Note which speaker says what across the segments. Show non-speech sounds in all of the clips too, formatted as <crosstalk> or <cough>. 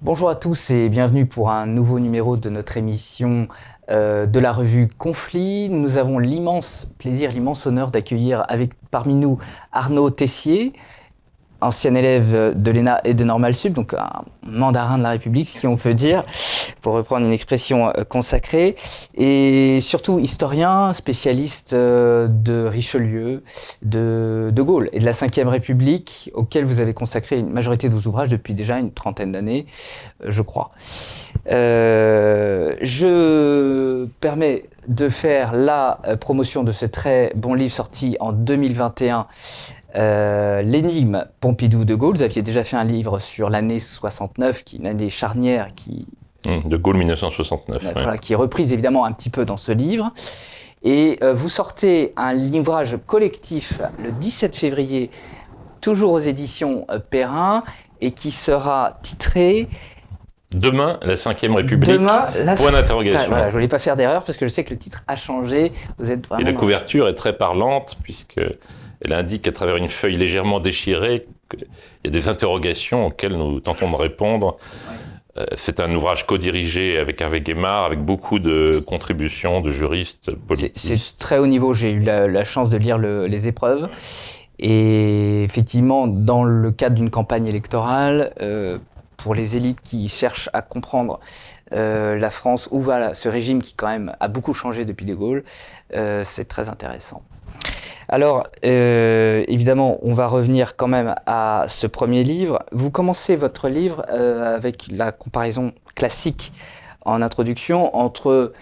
Speaker 1: Bonjour à tous et bienvenue pour un nouveau numéro de notre émission euh, de la revue Conflit. Nous avons l'immense plaisir, l'immense honneur d'accueillir avec parmi nous Arnaud Tessier, ancien élève de l'ENA et de Normal Sub, donc un mandarin de la République, si on peut dire, pour reprendre une expression euh, consacrée, et surtout historien, spécialiste euh, de Richelieu, de De Gaulle et de la Ve République, auquel vous avez consacré une majorité de vos ouvrages depuis déjà une trentaine d'années, euh, je crois. je permets de faire la promotion de ce très bon livre sorti en 2021 euh, l'énigme Pompidou-De Gaulle, vous aviez déjà fait un livre sur l'année 69, qui est une année charnière qui...
Speaker 2: Mmh, de Gaulle 1969.
Speaker 1: Qui est reprise évidemment un petit peu dans ce livre. Et euh, vous sortez un livrage collectif le 17 février, toujours aux éditions euh, Perrin, et qui sera titré
Speaker 2: Demain, la 5ème République. Demain, la Point d'interrogation.
Speaker 1: Voilà, je ne voulais pas faire d'erreur parce que je sais que le titre a changé.
Speaker 2: Vous êtes Et la couverture est très parlante puisque elle indique à travers une feuille légèrement déchirée qu'il y a des interrogations auxquelles nous tentons de répondre. Euh, c'est un ouvrage co-dirigé avec Hervé Guémard, avec beaucoup de contributions de juristes politiques.
Speaker 1: C'est très haut niveau. J'ai eu la, chance de lire les épreuves. Et effectivement, dans le cadre d'une campagne électorale, euh, pour les élites qui cherchent à comprendre euh, la France, où va ce régime qui quand même a beaucoup changé depuis De Gaulle, c'est très intéressant. Alors, euh, évidemment, on va revenir quand même à ce premier livre. Vous commencez votre livre euh, avec la comparaison classique en introduction entre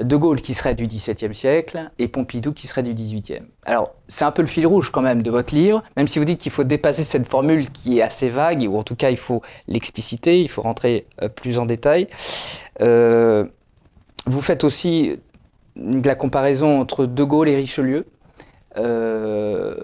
Speaker 1: De Gaulle qui serait du XVIIe siècle et Pompidou qui serait du XVIIIe. Alors, c'est un peu le fil rouge quand même de votre livre, même si vous dites qu'il faut dépasser cette formule qui est assez vague, ou en tout cas il faut l'expliciter, il faut rentrer euh, plus en détail. vous faites aussi la comparaison entre De Gaulle et Richelieu. Euh,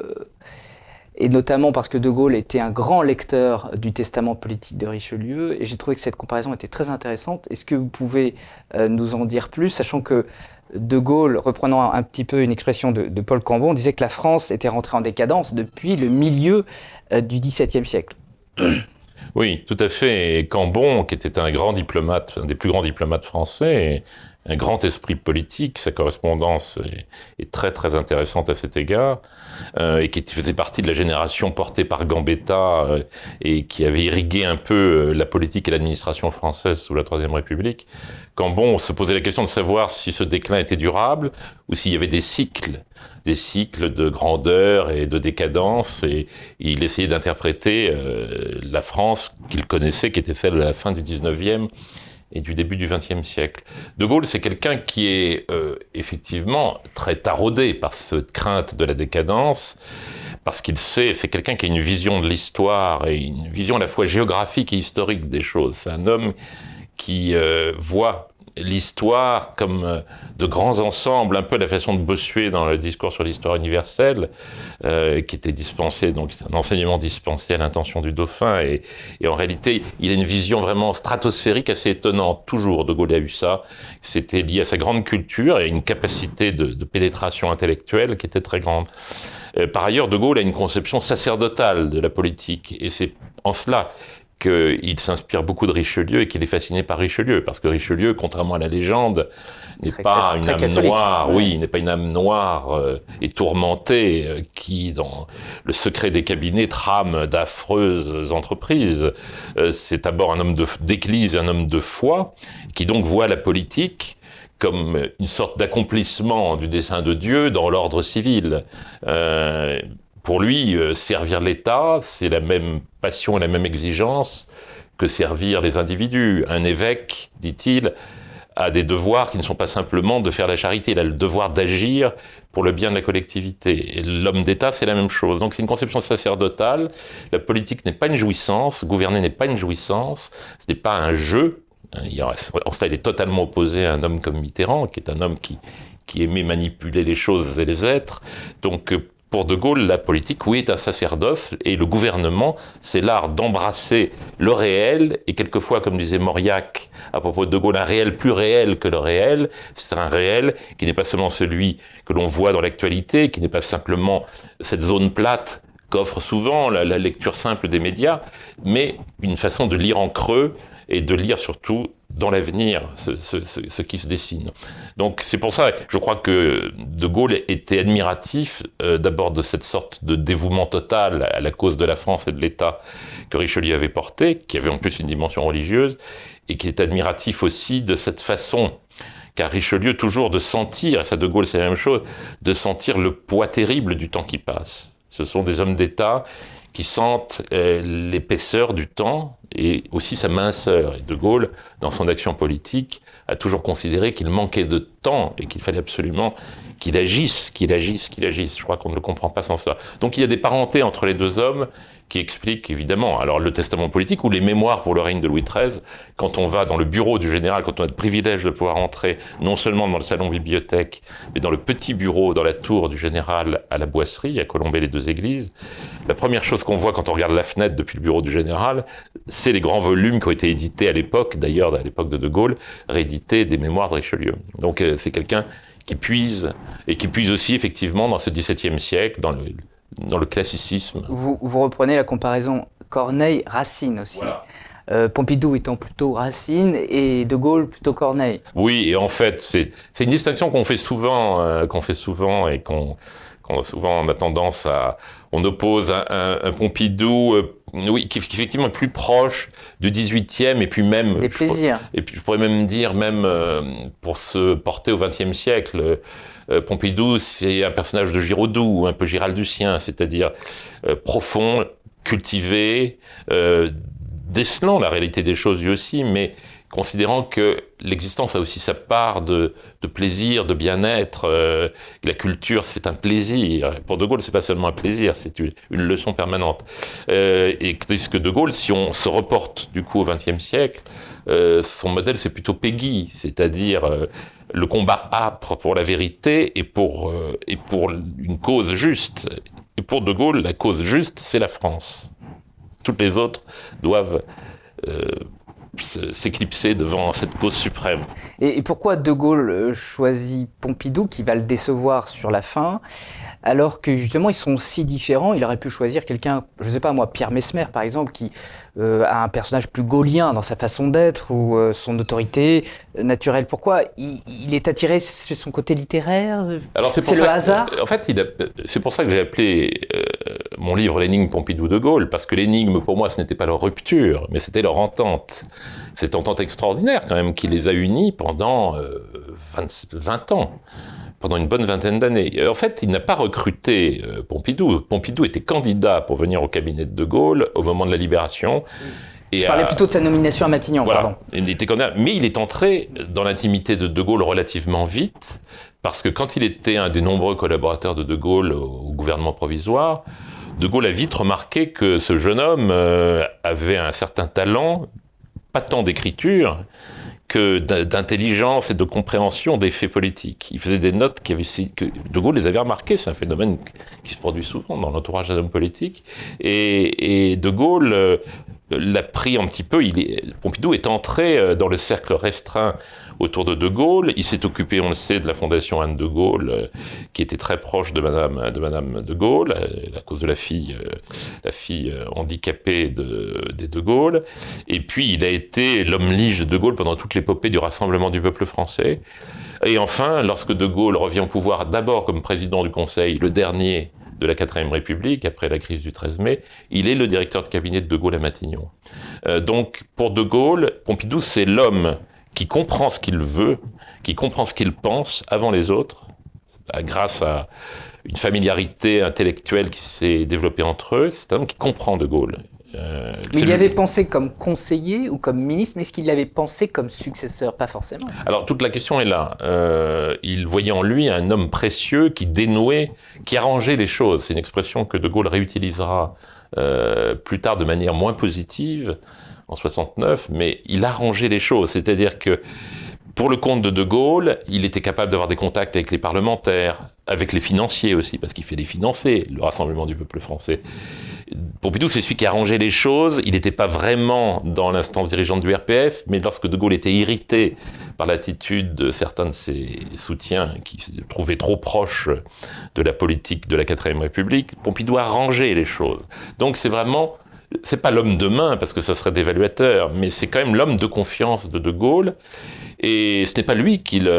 Speaker 1: et notamment parce que De Gaulle était un grand lecteur du testament politique de Richelieu, et j'ai trouvé que cette comparaison était très intéressante. Est-ce que vous pouvez euh, nous en dire plus, sachant que De Gaulle, reprenant un, petit peu une expression de, Paul Cambon, disait que la France était rentrée en décadence depuis le milieu euh, du XVIIe siècle
Speaker 2: Oui, tout à fait. Cambon, qui était un grand diplomate, un des plus grands diplomates français, un grand esprit politique. Sa correspondance est, très très intéressante à cet égard, euh, et qui faisait partie de la génération portée par Gambetta euh, et qui avait irrigué un peu euh, la politique et l'administration française sous la Troisième République. Quand bon, on se posait la question de savoir si ce déclin était durable ou s'il y avait des cycles, des cycles de grandeur et de décadence, et il essayait d'interpréter la France qu'il connaissait, qui était celle de la fin du 19e et du début du XXe siècle. De Gaulle, c'est quelqu'un qui est euh, effectivement très taraudé par cette crainte de la décadence, parce qu'il sait, c'est quelqu'un qui a une vision de l'histoire et une vision à la fois géographique et historique des choses. C'est un homme qui euh, voit l'histoire comme euh, de grands ensembles, un peu la façon de Bossuet dans le discours sur l'histoire universelle, euh, qui était dispensé, donc un enseignement dispensé à l'intention du dauphin, et, en réalité, il a une vision vraiment stratosphérique assez étonnante, toujours de Gaulle a eu ça, c'était lié à sa grande culture et une capacité de, de pénétration intellectuelle qui était très grande. Euh, par ailleurs, de Gaulle a une conception sacerdotale de la politique, et c'est en cela qu'il s'inspire beaucoup de Richelieu et qu'il est fasciné par Richelieu, parce que Richelieu, contrairement à la légende, n'est pas une âme noire, oui, n'est pas une âme noire euh, et tourmentée euh, qui, dans le secret des cabinets, trame d'affreuses entreprises. Euh, c'est d'abord un homme d'église, un homme de foi, qui donc voit la politique comme une sorte d'accomplissement du dessein de Dieu dans l'ordre civil. Pour lui, euh, servir l'État, c'est la même passion et la même exigence que servir les individus. Un évêque, dit-il, a des devoirs qui ne sont pas simplement de faire la charité, il a le devoir d'agir pour le bien de la collectivité. Et l'homme d'État, c'est la même chose. Donc c'est une conception sacerdotale. La politique n'est pas une jouissance, gouverner n'est pas une jouissance, ce n'est pas un jeu. En fait, il est totalement opposé à un homme comme Mitterrand, qui est un homme qui, qui aimait manipuler les choses et les êtres. Donc pour De Gaulle, la politique, oui, est un sacerdoce, et le gouvernement, c'est l'art d'embrasser le réel, et quelquefois, comme disait Mauriac à propos de De Gaulle, un réel plus réel que le réel, c'est un réel qui n'est pas seulement celui que l'on voit dans l'actualité, qui n'est pas simplement cette zone plate qu'offre souvent la, lecture simple des médias, mais une façon de lire en creux et de lire surtout dans l'avenir ce, qui se dessine. Donc c'est pour ça, je crois que De Gaulle était admiratif euh, d'abord de cette sorte de dévouement total à la cause de la France et de l'État que Richelieu avait porté, qui avait en plus une dimension religieuse, et qui est admiratif aussi de cette façon car Richelieu toujours de sentir, et ça De Gaulle c'est la même chose, de sentir le poids terrible du temps qui passe. Ce sont des hommes d'État qui sentent euh, l'épaisseur du temps et aussi sa minceur. Et De Gaulle, dans son action politique, a toujours considéré qu'il manquait de temps et qu'il fallait absolument qu'il agisse, qu'il agisse, qu'il agisse. Je crois qu'on ne le comprend pas sans cela. Donc il y a des parentés entre les deux hommes qui explique évidemment alors le testament politique ou les mémoires pour le règne de Louis XIII. Quand on va dans le bureau du général, quand on a le privilège de pouvoir entrer non seulement dans le salon bibliothèque, mais dans le petit bureau dans la tour du général à la Boisserie, à Colombey les deux églises, la première chose qu'on voit quand on regarde la fenêtre depuis le bureau du général, c'est les grands volumes qui ont été édités à l'époque, d'ailleurs à l'époque de De Gaulle, réédités des mémoires de Richelieu. Donc euh, c'est quelqu'un qui puise, et qui puise aussi effectivement dans ce XVIIe siècle, dans le, dans le classicisme.
Speaker 1: Vous, vous reprenez la comparaison Corneille-Racine aussi. Euh, Pompidou étant plutôt Racine et De Gaulle plutôt Corneille.
Speaker 2: Oui, et en fait, c'est une distinction qu'on fait souvent, euh, qu'on fait souvent et qu'on souvent on a tendance à, on oppose un, Pompidou, euh, oui, qui, qui, effectivement est plus proche du 18e et puis même.
Speaker 1: Des plaisirs.
Speaker 2: et puis je pourrais même dire même pour se porter au 20e siècle. Euh, Pompidou, c'est un personnage de Giraudoux, un peu giraldusien, c'est-à-dire euh, profond, cultivé, euh, décelant la réalité des choses lui aussi, mais considérant que l'existence a aussi sa part de, plaisir, de bien-être. la culture, c'est un plaisir. Pour De Gaulle, c'est pas seulement un plaisir, c'est une, leçon permanente. et que De Gaulle, si on se reporte du coup au XXe siècle, son modèle, c'est plutôt Peggy, c'est-à-dire le combat âpre pour la vérité et pour, euh, et pour une cause juste. Et pour De Gaulle, la cause juste, c'est la France. Toutes les autres doivent euh, s'éclipser devant cette cause suprême.
Speaker 1: Et, pourquoi De Gaulle euh, choisit Pompidou, qui va le décevoir sur la fin? Alors que justement ils sont si différents. Il aurait pu choisir quelqu'un, je ne sais pas moi, Pierre Mesmer par exemple, qui euh, a un personnage plus gaulien dans sa façon d'être ou euh, son autorité naturelle. Pourquoi il, est attiré sur son côté littéraire? C'est le hasard?
Speaker 2: En fait, c'est pour ça que j'ai appelé euh, mon livre L'énigme Pompidou de Gaulle, parce que l'énigme pour moi ce n'était pas leur rupture, mais c'était leur entente. Cette entente extraordinaire quand même qui les a unis pendant 20 ans pendant une bonne vingtaine d'années. En fait, il n'a pas recruté euh, Pompidou. Pompidou était candidat pour venir au cabinet de De Gaulle au moment de la libération.
Speaker 1: Et Je parlais plutôt de sa nomination à Matignon, pardon.
Speaker 2: Il était candidat, mais il est entré dans l'intimité de De Gaulle relativement vite, parce que quand il était un des nombreux collaborateurs de De Gaulle au gouvernement provisoire, De Gaulle a vite remarqué que ce jeune homme euh, avait un certain talent, pas tant d'écriture, d'intelligence et de compréhension des faits politiques. Il faisait des notes qui avaient, que De Gaulle les avait remarquées, c'est un phénomène qui se produit souvent dans l'entourage d'un homme politique. Et, De Gaulle euh, l'a pris un petit peu, il est, Pompidou est entré euh, dans le cercle restreint autour de De Gaulle. Il s'est occupé, on le sait, de la fondation Anne de Gaulle, euh, qui était très proche de Madame de, Madame de Gaulle, à cause de la fille, euh, la fille euh, handicapée de, des De Gaulle. Et puis, il a été l'homme lige de De Gaulle pendant toute l'épopée du Rassemblement du peuple français. Et enfin, lorsque De Gaulle revient au pouvoir, d'abord comme président du Conseil, le dernier de la 4ème République, après la crise du 13 mai, il est le directeur de cabinet de De Gaulle à Matignon. donc, pour De Gaulle, Pompidou, c'est l'homme qui comprend ce qu'il veut, qui comprend ce qu'il pense avant les autres, bah, grâce à une familiarité intellectuelle qui s'est développée entre eux. C'est un homme qui comprend De Gaulle.
Speaker 1: Euh, mais il l'avait pensé comme conseiller ou comme ministre, mais est-ce qu'il l'avait pensé comme successeur? Pas forcément.
Speaker 2: Alors toute la question est là. Euh, il voyait en lui un homme précieux qui dénouait, qui arrangeait les choses. C'est une expression que De Gaulle réutilisera euh, plus tard de manière moins positive en 69, mais il arrangeait les choses. C'est-à-dire que pour le compte de De Gaulle, il était capable d'avoir des contacts avec les parlementaires, avec les financiers aussi, parce qu'il fait les financer, le Rassemblement du peuple français. Pompidou, c'est celui qui arrangeait les choses. Il n'était pas vraiment dans l'instance dirigeante du RPF, mais lorsque De Gaulle était irrité par l'attitude de certains de ses soutiens qui se trouvaient trop proches de la politique de la 4ème République, Pompidou arrangeait les choses. Donc c'est vraiment c'est pas l'homme de main parce que ça serait d'évaluateur, mais c'est quand même l'homme de confiance de De Gaulle. Et ce n'est pas lui qu'il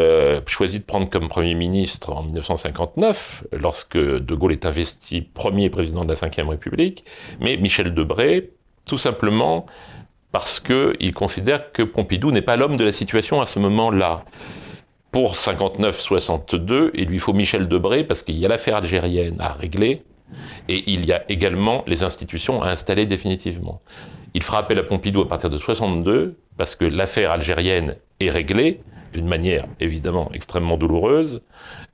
Speaker 2: choisit de prendre comme Premier ministre en 1959, lorsque De Gaulle est investi premier président de la Ve République, mais Michel Debré, tout simplement parce qu'il considère que Pompidou n'est pas l'homme de la situation à ce moment-là. Pour 59-62, il lui faut Michel Debré parce qu'il y a l'affaire algérienne à régler, et il y a également les institutions à installer définitivement. Il fera appel à Pompidou à partir de 62 parce que l'affaire algérienne est réglée d'une manière évidemment extrêmement douloureuse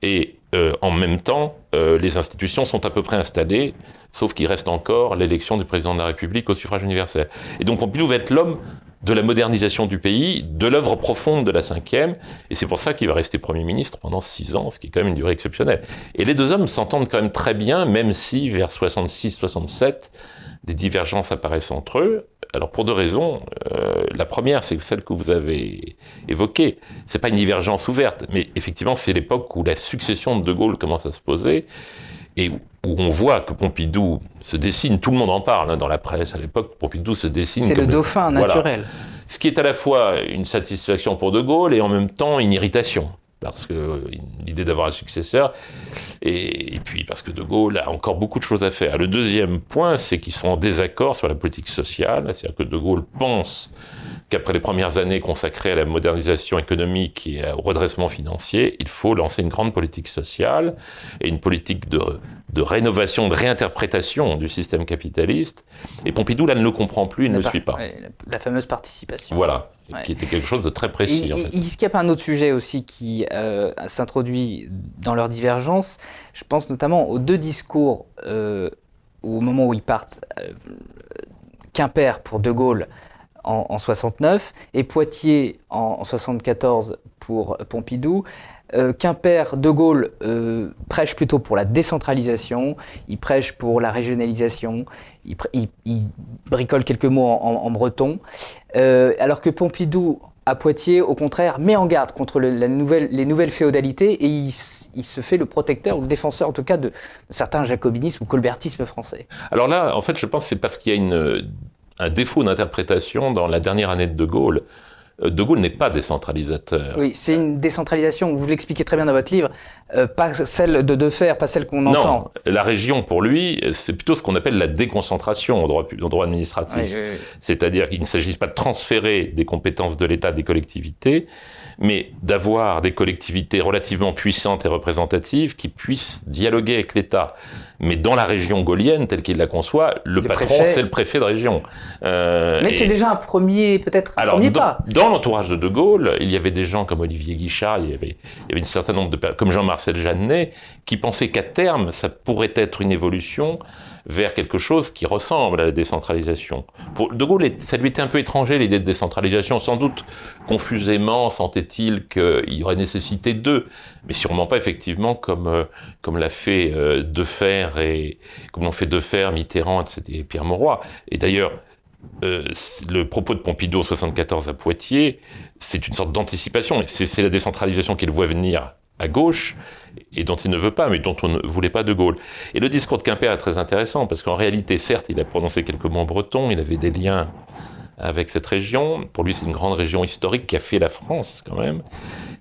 Speaker 2: et euh, en même temps euh, les institutions sont à peu près installées sauf qu'il reste encore l'élection du président de la République au suffrage universel. Et donc Pompidou va être l'homme de la modernisation du pays, de l'œuvre profonde de la cinquième, et c'est pour ça qu'il va rester Premier ministre pendant six ans, ce qui est quand même une durée exceptionnelle. Et les deux hommes s'entendent quand même très bien, même si vers 66-67, des divergences apparaissent entre eux. Alors pour deux raisons. Euh, la première, c'est celle que vous avez évoquée. C'est pas une divergence ouverte, mais effectivement, c'est l'époque où la succession de De Gaulle commence à se poser et où on voit que Pompidou se dessine, tout le monde en parle hein, dans la presse à l'époque, Pompidou se dessine.
Speaker 1: C'est le dauphin naturel.
Speaker 2: Ce qui est à la fois une satisfaction pour De Gaulle et en même temps une irritation parce que l'idée d'avoir un successeur, et, puis parce que De Gaulle a encore beaucoup de choses à faire. Le deuxième point, c'est qu'ils sont en désaccord sur la politique sociale, c'est-à-dire que De Gaulle pense qu'après les premières années consacrées à la modernisation économique et au redressement financier, il faut lancer une grande politique sociale et une politique de, de rénovation, de réinterprétation du système capitaliste. Et Pompidou, là, ne le comprend plus, il ne le suit pas.
Speaker 1: La, fameuse participation.
Speaker 2: Voilà, qui était quelque chose de très précis.
Speaker 1: Il, en fait. un autre sujet aussi qui euh, s'introduit dans leur divergence. Je pense notamment aux deux discours euh, au moment où ils partent. Euh, Quimper pour De Gaulle en, 69 et Poitiers en, en 74 pour Pompidou. Euh, Quimper, De Gaulle euh, prêche plutôt pour la décentralisation, il prêche pour la régionalisation, il, bricole quelques mots en, breton, euh, alors que Pompidou à Poitiers, au contraire, met en garde contre les nouvelles féodalités et il, se fait le protecteur ou le défenseur en tout cas de, certains jacobinismes ou colbertisme français.
Speaker 2: Alors là, en fait, je pense que c'est parce qu'il y a une, un défaut d'interprétation dans la dernière année de De Gaulle. Euh, de Gaulle n'est pas décentralisateur.
Speaker 1: Oui, c'est une décentralisation, vous l'expliquez très bien dans votre livre, euh, pas celle de, de faire, pas celle qu'on entend.
Speaker 2: Non, la région, pour lui, c'est plutôt ce qu'on appelle la déconcentration en droit, en droit administratif. C'est-à-dire qu'il ne s'agit pas de transférer des compétences de l'État des collectivités, mais d'avoir des collectivités relativement puissantes et représentatives qui puissent dialoguer avec l'État. Mais dans la région gaulienne, telle qu'il la conçoit, le, patron, c'est le préfet de région.
Speaker 1: Euh, mais c'est déjà un premier, peut-être, un premier pas.
Speaker 2: Dans l'entourage de De Gaulle, il y avait des gens comme Olivier Guichard, il y avait, il y avait un certain nombre de comme Jean-Marcel Jeannet, qui pensaient qu'à terme, ça pourrait être une évolution vers quelque chose qui ressemble à la décentralisation. Pour De Gaulle, ça lui était un peu étranger l'idée de décentralisation. Sans doute, confusément, sentait-il qu'il y aurait nécessité d'eux, mais sûrement pas effectivement comme, euh, comme l'a fait euh, et comme l'ont fait Defer, Mitterrand et Pierre Mauroy. Et d'ailleurs, euh, le propos de Pompidou en 74 à Poitiers, c'est une sorte d'anticipation. C'est la décentralisation qu'il voit venir à gauche et dont il ne veut pas, mais dont on ne voulait pas de Gaulle. Et le discours de Quimper est très intéressant parce qu'en réalité, certes, il a prononcé quelques mots bretons, il avait des liens avec cette région. Pour lui, c'est une grande région historique qui a fait la France quand même.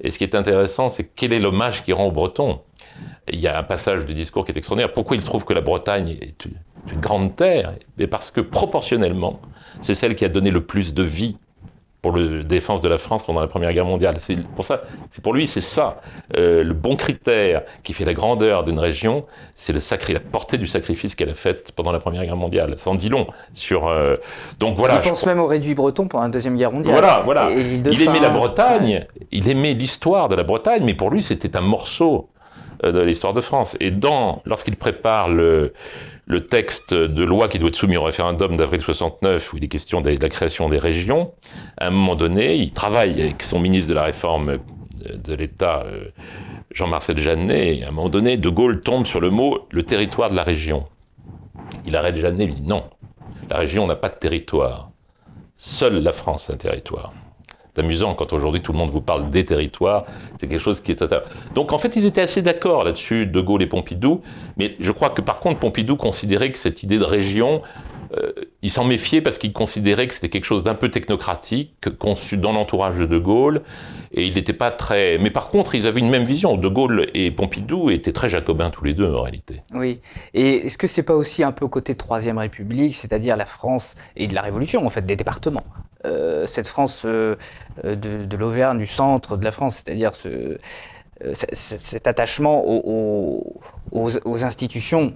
Speaker 2: Et ce qui est intéressant, c'est quel est l'hommage qu'il rend aux Bretons. Il y a un passage du discours qui est extraordinaire. Pourquoi il trouve que la Bretagne est une grande terre? Mais parce que proportionnellement, c'est celle qui a donné le plus de vie pour la défense de la France pendant la Première Guerre mondiale. C'est pour ça, c'est pour lui, c'est ça euh, le bon critère qui fait la grandeur d'une région, c'est le sacré, la portée du sacrifice qu'elle a fait pendant la Première Guerre mondiale. Sans dit long sur. Euh, donc voilà.
Speaker 1: Il pense même au réduit breton pendant la Deuxième Guerre mondiale.
Speaker 2: Voilà, voilà. il aimait la Bretagne, il aimait l'histoire de la Bretagne, mais pour lui, c'était un morceau euh, de l'histoire de France. Et dans, lorsqu'il prépare le le texte de loi qui doit être soumis au référendum d'avril 69, où il est question de la création des régions, à un moment donné, il travaille avec son ministre de la Réforme de l'État, euh, Jean-Marcel Jeannet, et à un moment donné, De Gaulle tombe sur le mot le territoire de la région. Il arrête Jeannet, il dit non, la région n'a pas de territoire. Seule la France a un territoire. Amusant quand aujourd'hui tout le monde vous parle des territoires, c'est quelque chose qui est total. Donc en fait, ils étaient assez d'accord là-dessus, De Gaulle et Pompidou, mais je crois que par contre, Pompidou considérait que cette idée de région euh, il s'en méfiait parce qu'il considérait que c'était quelque chose d'un peu technocratique, conçu dans l'entourage de De Gaulle, et il n'était pas très... Mais par contre, ils avaient une même vision. De Gaulle et Pompidou étaient très jacobins tous les deux, en réalité.
Speaker 1: Oui. Et est-ce que c'est pas aussi un peu côté Troisième République, c'est-à-dire la France et de la Révolution, en fait, des départements? Cette France euh, de, l'Auvergne, du centre de la France, c'est-à-dire ce cet attachement aux, aux, institutions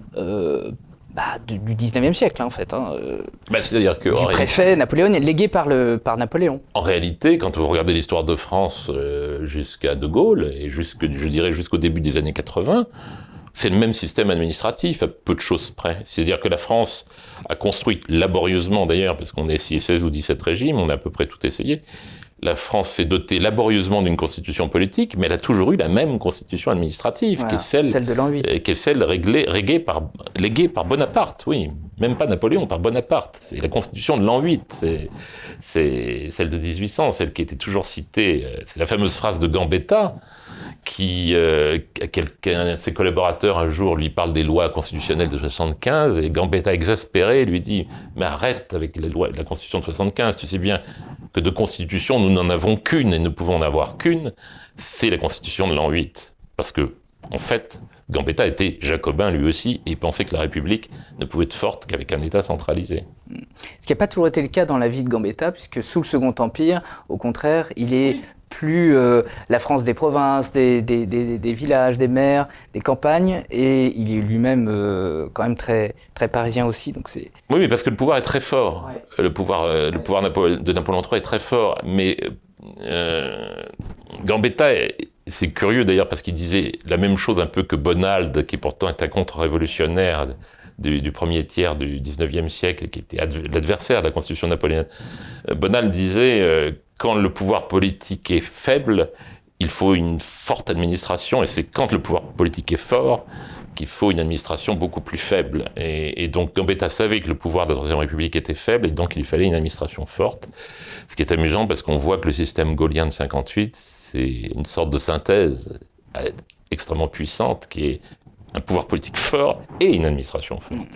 Speaker 1: bah, du, 19e siècle, hein, en fait. Hein, euh,
Speaker 2: bah, C'est-à-dire que.
Speaker 1: Du préfet Napoléon, légué par, le, par Napoléon.
Speaker 2: En réalité, quand vous regardez l'histoire de France euh, jusqu'à De Gaulle, et jusque, je dirais jusqu'au début des années 80, c'est le même système administratif, à peu de choses près. C'est-à-dire que la France a construit laborieusement, d'ailleurs, parce qu'on est 16 ou 17 régimes, on a à peu près tout essayé, la France s'est dotée laborieusement d'une constitution politique, mais elle a toujours eu la même constitution administrative, qui est celle,
Speaker 1: de l'an 8.
Speaker 2: Euh, qui est celle réglée, par, léguée par Bonaparte, oui, même pas Napoléon, par Bonaparte. C'est la constitution de l'an 8, c'est celle de 1800, celle qui était toujours citée, euh, c'est la fameuse phrase de Gambetta, qui, euh, quelqu'un de ses collaborateurs un jour lui parle des lois constitutionnelles de 75 et Gambetta exaspéré lui dit mais arrête avec lois, la constitution de 75, tu sais bien que de constitution nous n'en avons qu'une et ne pouvons en avoir qu'une, c'est la constitution de l'an 8 parce que en fait Gambetta était jacobin lui aussi et pensait que la République ne pouvait être forte qu'avec un État centralisé.
Speaker 1: Ce qui n'a pas toujours été le cas dans la vie de Gambetta, puisque sous le Second Empire, au contraire, il est plus euh, la France des provinces, des, villages, des maires, des campagnes, et il est lui-même euh, quand même très, très parisien aussi. Donc c'est...
Speaker 2: Oui, mais parce que le pouvoir est très fort. Le pouvoir, euh, le pouvoir de Napoléon III est très fort, mais Gambetta, c'est curieux d'ailleurs parce qu'il disait la même chose un peu que Bonald, qui pourtant est un contre-révolutionnaire. Du, premier tiers du 19e siècle, qui était l'adversaire de la constitution napoléonienne. Bonald disait quand le pouvoir politique est faible, il faut une forte administration, et c'est quand le pouvoir politique est fort qu'il faut une administration beaucoup plus faible. Et, donc Gambetta savait que le pouvoir de la Troisième République était faible, et donc il fallait une administration forte. Ce qui est amusant parce qu'on voit que le système gaulien de 58, c'est une sorte de synthèse extrêmement puissante qui est un pouvoir politique fort et une administration forte.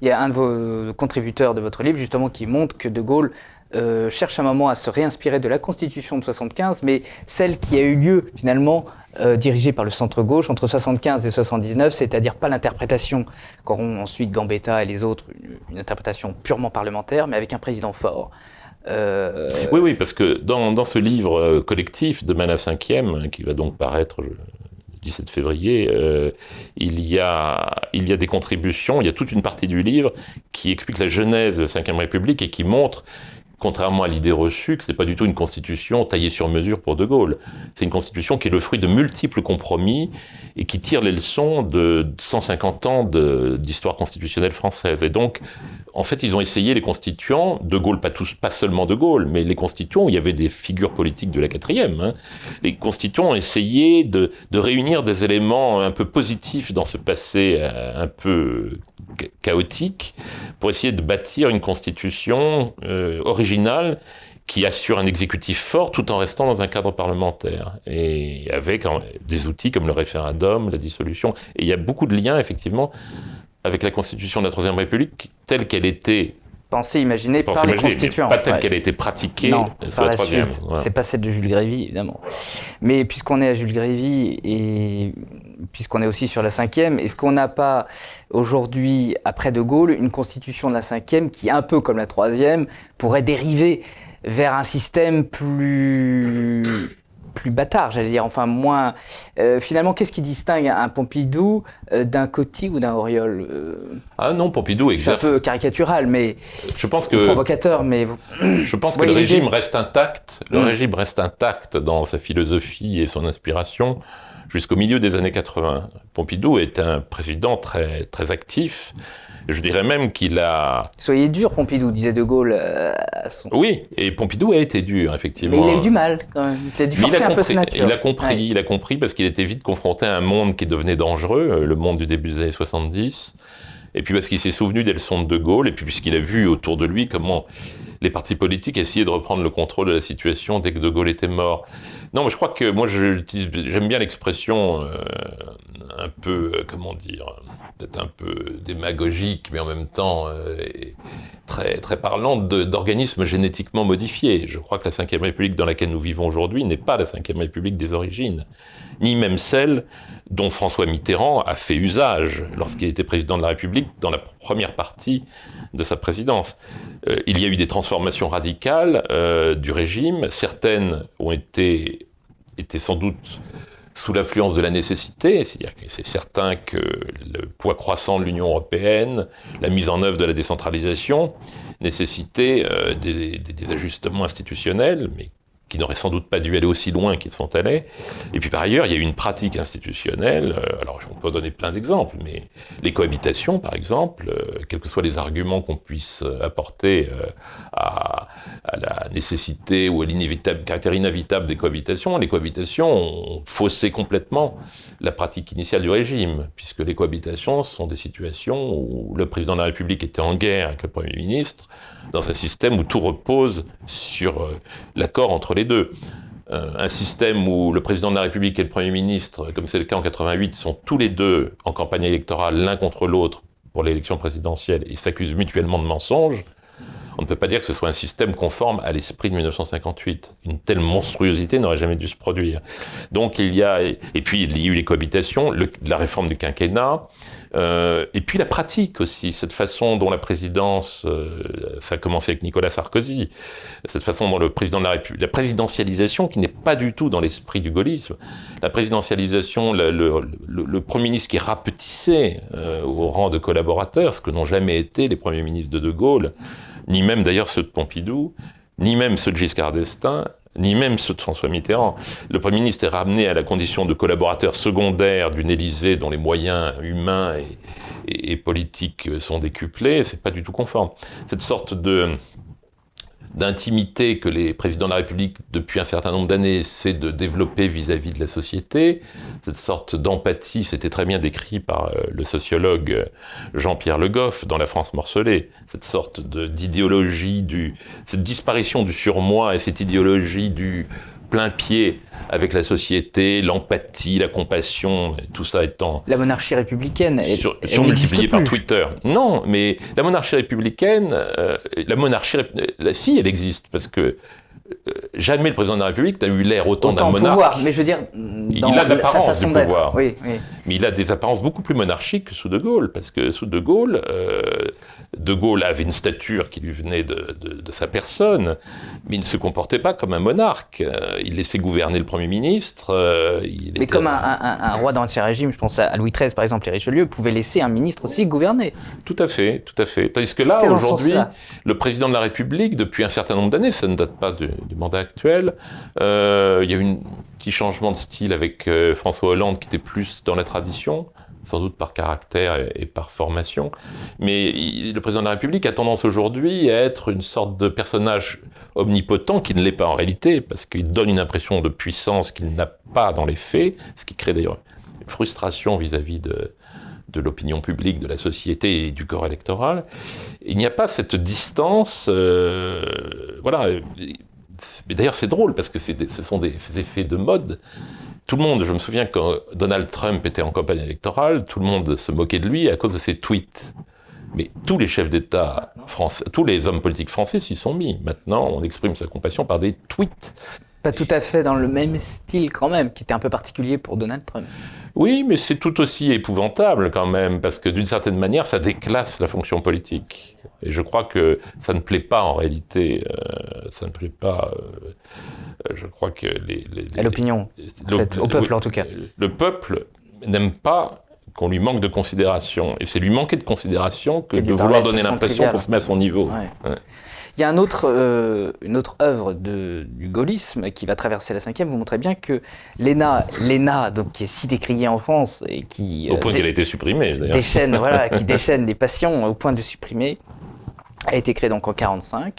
Speaker 1: Il y a un de vos contributeurs de votre livre justement qui montre que De Gaulle euh, cherche un moment à se réinspirer de la Constitution de 75, mais celle qui a eu lieu finalement euh, dirigée par le centre-gauche entre 75 et 79, c'est-à-dire pas l'interprétation qu'auront ensuite Gambetta et les autres, une, interprétation purement parlementaire, mais avec un président fort.
Speaker 2: Euh, oui, oui, parce que dans, dans ce livre collectif de Mana 5e, qui va donc paraître le 17 février, il, y a, il y a des contributions, il y a toute une partie du livre qui explique la genèse de la Ve République et qui montre contrairement à l'idée reçue que ce n'est pas du tout une constitution taillée sur mesure pour De Gaulle. C'est une constitution qui est le fruit de multiples compromis et qui tire les leçons de 150 ans d'histoire constitutionnelle française. Et donc, en fait, ils ont essayé, les constituants, De Gaulle, pas, tous, pas seulement De Gaulle, mais les constituants, il y avait des figures politiques de la quatrième. Hein. Les constituants ont essayé de, réunir des éléments un peu positifs dans ce passé euh, un peu chaotique pour essayer de bâtir une constitution euh, originale qui assure un exécutif fort tout en restant dans un cadre parlementaire et avec des outils comme le référendum, la dissolution. Et il y a beaucoup de liens effectivement avec la constitution de la Troisième République telle qu'elle était
Speaker 1: pensée, imaginée par les constituants.
Speaker 2: Pas telle qu'elle a été pratiquée
Speaker 1: non, par la, suite. C'est pas celle de Jules Grévy, évidemment. Mais puisqu'on est à Jules Grévy et puisqu'on est aussi sur la cinquième, est-ce qu'on n'a pas aujourd'hui, après De Gaulle, une constitution de la cinquième qui, un peu comme la troisième, pourrait dériver vers un système plus plus bâtard, j'allais dire, enfin moins. Euh, finalement, qu'est-ce qui distingue un Pompidou euh, d'un Coty ou d'un Auriol euh?
Speaker 2: Ah non, Pompidou exerce.
Speaker 1: C'est un peu caricatural, mais
Speaker 2: je pense que
Speaker 1: provocateur, mais <clears throat>
Speaker 2: je pense que le régime reste intact. Le mm. régime reste intact dans sa philosophie et son inspiration jusqu'au milieu des années 80. Pompidou est un président très très actif. Je dirais même qu'il a.
Speaker 1: Soyez dur, Pompidou, disait De Gaulle. Euh,
Speaker 2: oui, et Pompidou a été dur, effectivement.
Speaker 1: Mais il a eu du mal, quand même. C'est dû forcer un peu sa nature.
Speaker 2: Il a compris, il a compris parce qu'il était vite confronté à un monde qui devenait dangereux, euh, le monde du début des années 70. Et puis parce qu'il s'est souvenu des leçons de De Gaulle, et puis puisqu'il a vu autour de lui comment les partis politiques essayaient de reprendre le contrôle de la situation dès que De Gaulle était mort. Non, mais je crois que moi, j'aime bien l'expression euh, un peu, euh, comment dire, peut-être un peu démagogique, mais en même temps euh, très, très parlante d'organismes génétiquement modifiés. Je crois que la Ve République dans laquelle nous vivons aujourd'hui n'est pas la Ve République des origines, ni même celle dont François Mitterrand a fait usage lorsqu'il était président de la République dans la première partie de sa présidence. Euh, il y a eu des transformations radicales euh, du régime, certaines ont été, sans doute sous l'influence de la nécessité, c'est-à-dire que c'est certain que le poids croissant de l'Union européenne, la mise en œuvre de la décentralisation, nécessitait euh, des, des, ajustements institutionnels, mais qui n'auraient sans doute pas dû aller aussi loin qu'ils sont allés. Et puis par ailleurs, il y a eu une pratique institutionnelle, euh, alors on peut donner plein d'exemples, mais les cohabitations par exemple, euh, quels que soient les arguments qu'on puisse euh, apporter à, la nécessité ou à l'inévitable caractère inévitable des cohabitations, les cohabitations ont faussé complètement la pratique initiale du régime, puisque les cohabitations sont des situations où le président de la République était en guerre avec le Premier ministre, dans un système où tout repose sur l'accord entre les deux. Euh, un système où le président de la République et le Premier ministre, comme c'est le cas en 88, sont tous les deux en campagne électorale l'un contre l'autre pour l'élection présidentielle et s'accusent mutuellement de mensonges, on ne peut pas dire que ce soit un système conforme à l'esprit de 1958. Une telle monstruosité n'aurait jamais dû se produire. Donc il y a, et puis il y a eu les cohabitations, la réforme du quinquennat, euh, et puis la pratique aussi, cette façon dont la présidence, euh, ça a commencé avec Nicolas Sarkozy, cette façon dont le président de la République, la présidentialisation qui n'est pas du tout dans l'esprit du gaullisme, la présidentialisation, le, Premier ministre qui rapetissait euh, au rang de collaborateur, ce que n'ont jamais été les premiers ministres de De Gaulle, ni même d'ailleurs ceux de Pompidou, ni même ceux de Giscard d'Estaing, ni même ceux de François Mitterrand. Le Premier ministre est ramené à la condition de collaborateur secondaire d'une Élysée dont les moyens humains et, et politiques sont décuplés, c'est pas du tout conforme. Cette sorte de d'intimité que les présidents de la République, depuis un certain nombre d'années, essaient de développer vis-à-vis de la société. Cette sorte d'empathie, c'était très bien décrit par euh, le sociologue euh, Jean-Pierre Le Goff dans La France morcelée. Cette sorte d'idéologie du, cette disparition du surmoi et cette idéologie du plein pied avec la société, l'empathie, la compassion, tout ça étant...
Speaker 1: La monarchie républicaine est
Speaker 2: sur, multipliée par Twitter. Non, mais la monarchie républicaine, euh, la monarchie, si elle existe, parce que euh, jamais le président de la République n'a eu l'air autant, d'un monarque. pouvoir,
Speaker 1: mais je veux dire,
Speaker 2: il a l'apparence du pouvoir. Oui, oui. Mais il a des apparences beaucoup plus monarchiques que sous De Gaulle, parce que sous De Gaulle, euh, De Gaulle avait une stature qui lui venait de, de, sa personne, mais il ne se comportait pas comme un monarque. Euh, il laissait gouverner le Premier ministre.
Speaker 1: il mais comme un, un, roi d'Ancien Régime, je pense à Louis XIII par exemple, et Richelieu, pouvait laisser un ministre aussi gouverner.
Speaker 2: Tout à fait, tout à fait. Tandis que là, aujourd'hui, le président de la République, depuis un certain nombre d'années, ça ne date pas de du mandat actuel. Euh, il y a eu un petit changement de style avec euh, François Hollande qui était plus dans la tradition, sans doute par caractère et, par formation. Mais le président de la République a tendance aujourd'hui à être une sorte de personnage omnipotent qui ne l'est pas en réalité, parce qu'il donne une impression de puissance qu'il n'a pas dans les faits, ce qui crée d'ailleurs une frustration vis-à-vis de, l'opinion publique, de la société et du corps électoral. Il n'y a pas cette distance. Euh, voilà. Mais d'ailleurs, c'est drôle parce que ce sont des effets de mode. Tout le monde, je me souviens quand Donald Trump était en campagne électorale, tout le monde se moquait de lui à cause de ses tweets. Mais tous les chefs d'État français, tous les hommes politiques français s'y sont mis. Maintenant, on exprime sa compassion par des tweets.
Speaker 1: Pas tout à fait dans le même style quand même, qui était un peu particulier pour Donald Trump.
Speaker 2: Oui, mais c'est tout aussi épouvantable quand même, parce que d'une certaine manière, ça déclasse la fonction politique. Et je crois que ça ne plaît pas en réalité, euh, ça ne plaît pas. Euh, je crois que les.
Speaker 1: à l'opinion, au peuple en tout cas.
Speaker 2: Le peuple n'aime pas qu'on lui manque de considération. Et c'est lui manquer de considération que de vouloir donner l'impression qu'on se met à son niveau.
Speaker 1: Il y a un autre, euh, une autre œuvre de, du gaullisme qui va traverser la cinquième. Vous montrez bien que l'ENA, l'ENA donc, qui est si décriée en France et qui...
Speaker 2: Au point qu'elle a été supprimée, d'ailleurs.
Speaker 1: Déchaîne, voilà, qui <laughs> déchaîne des passions au point de supprimer, a été créée donc en 1945.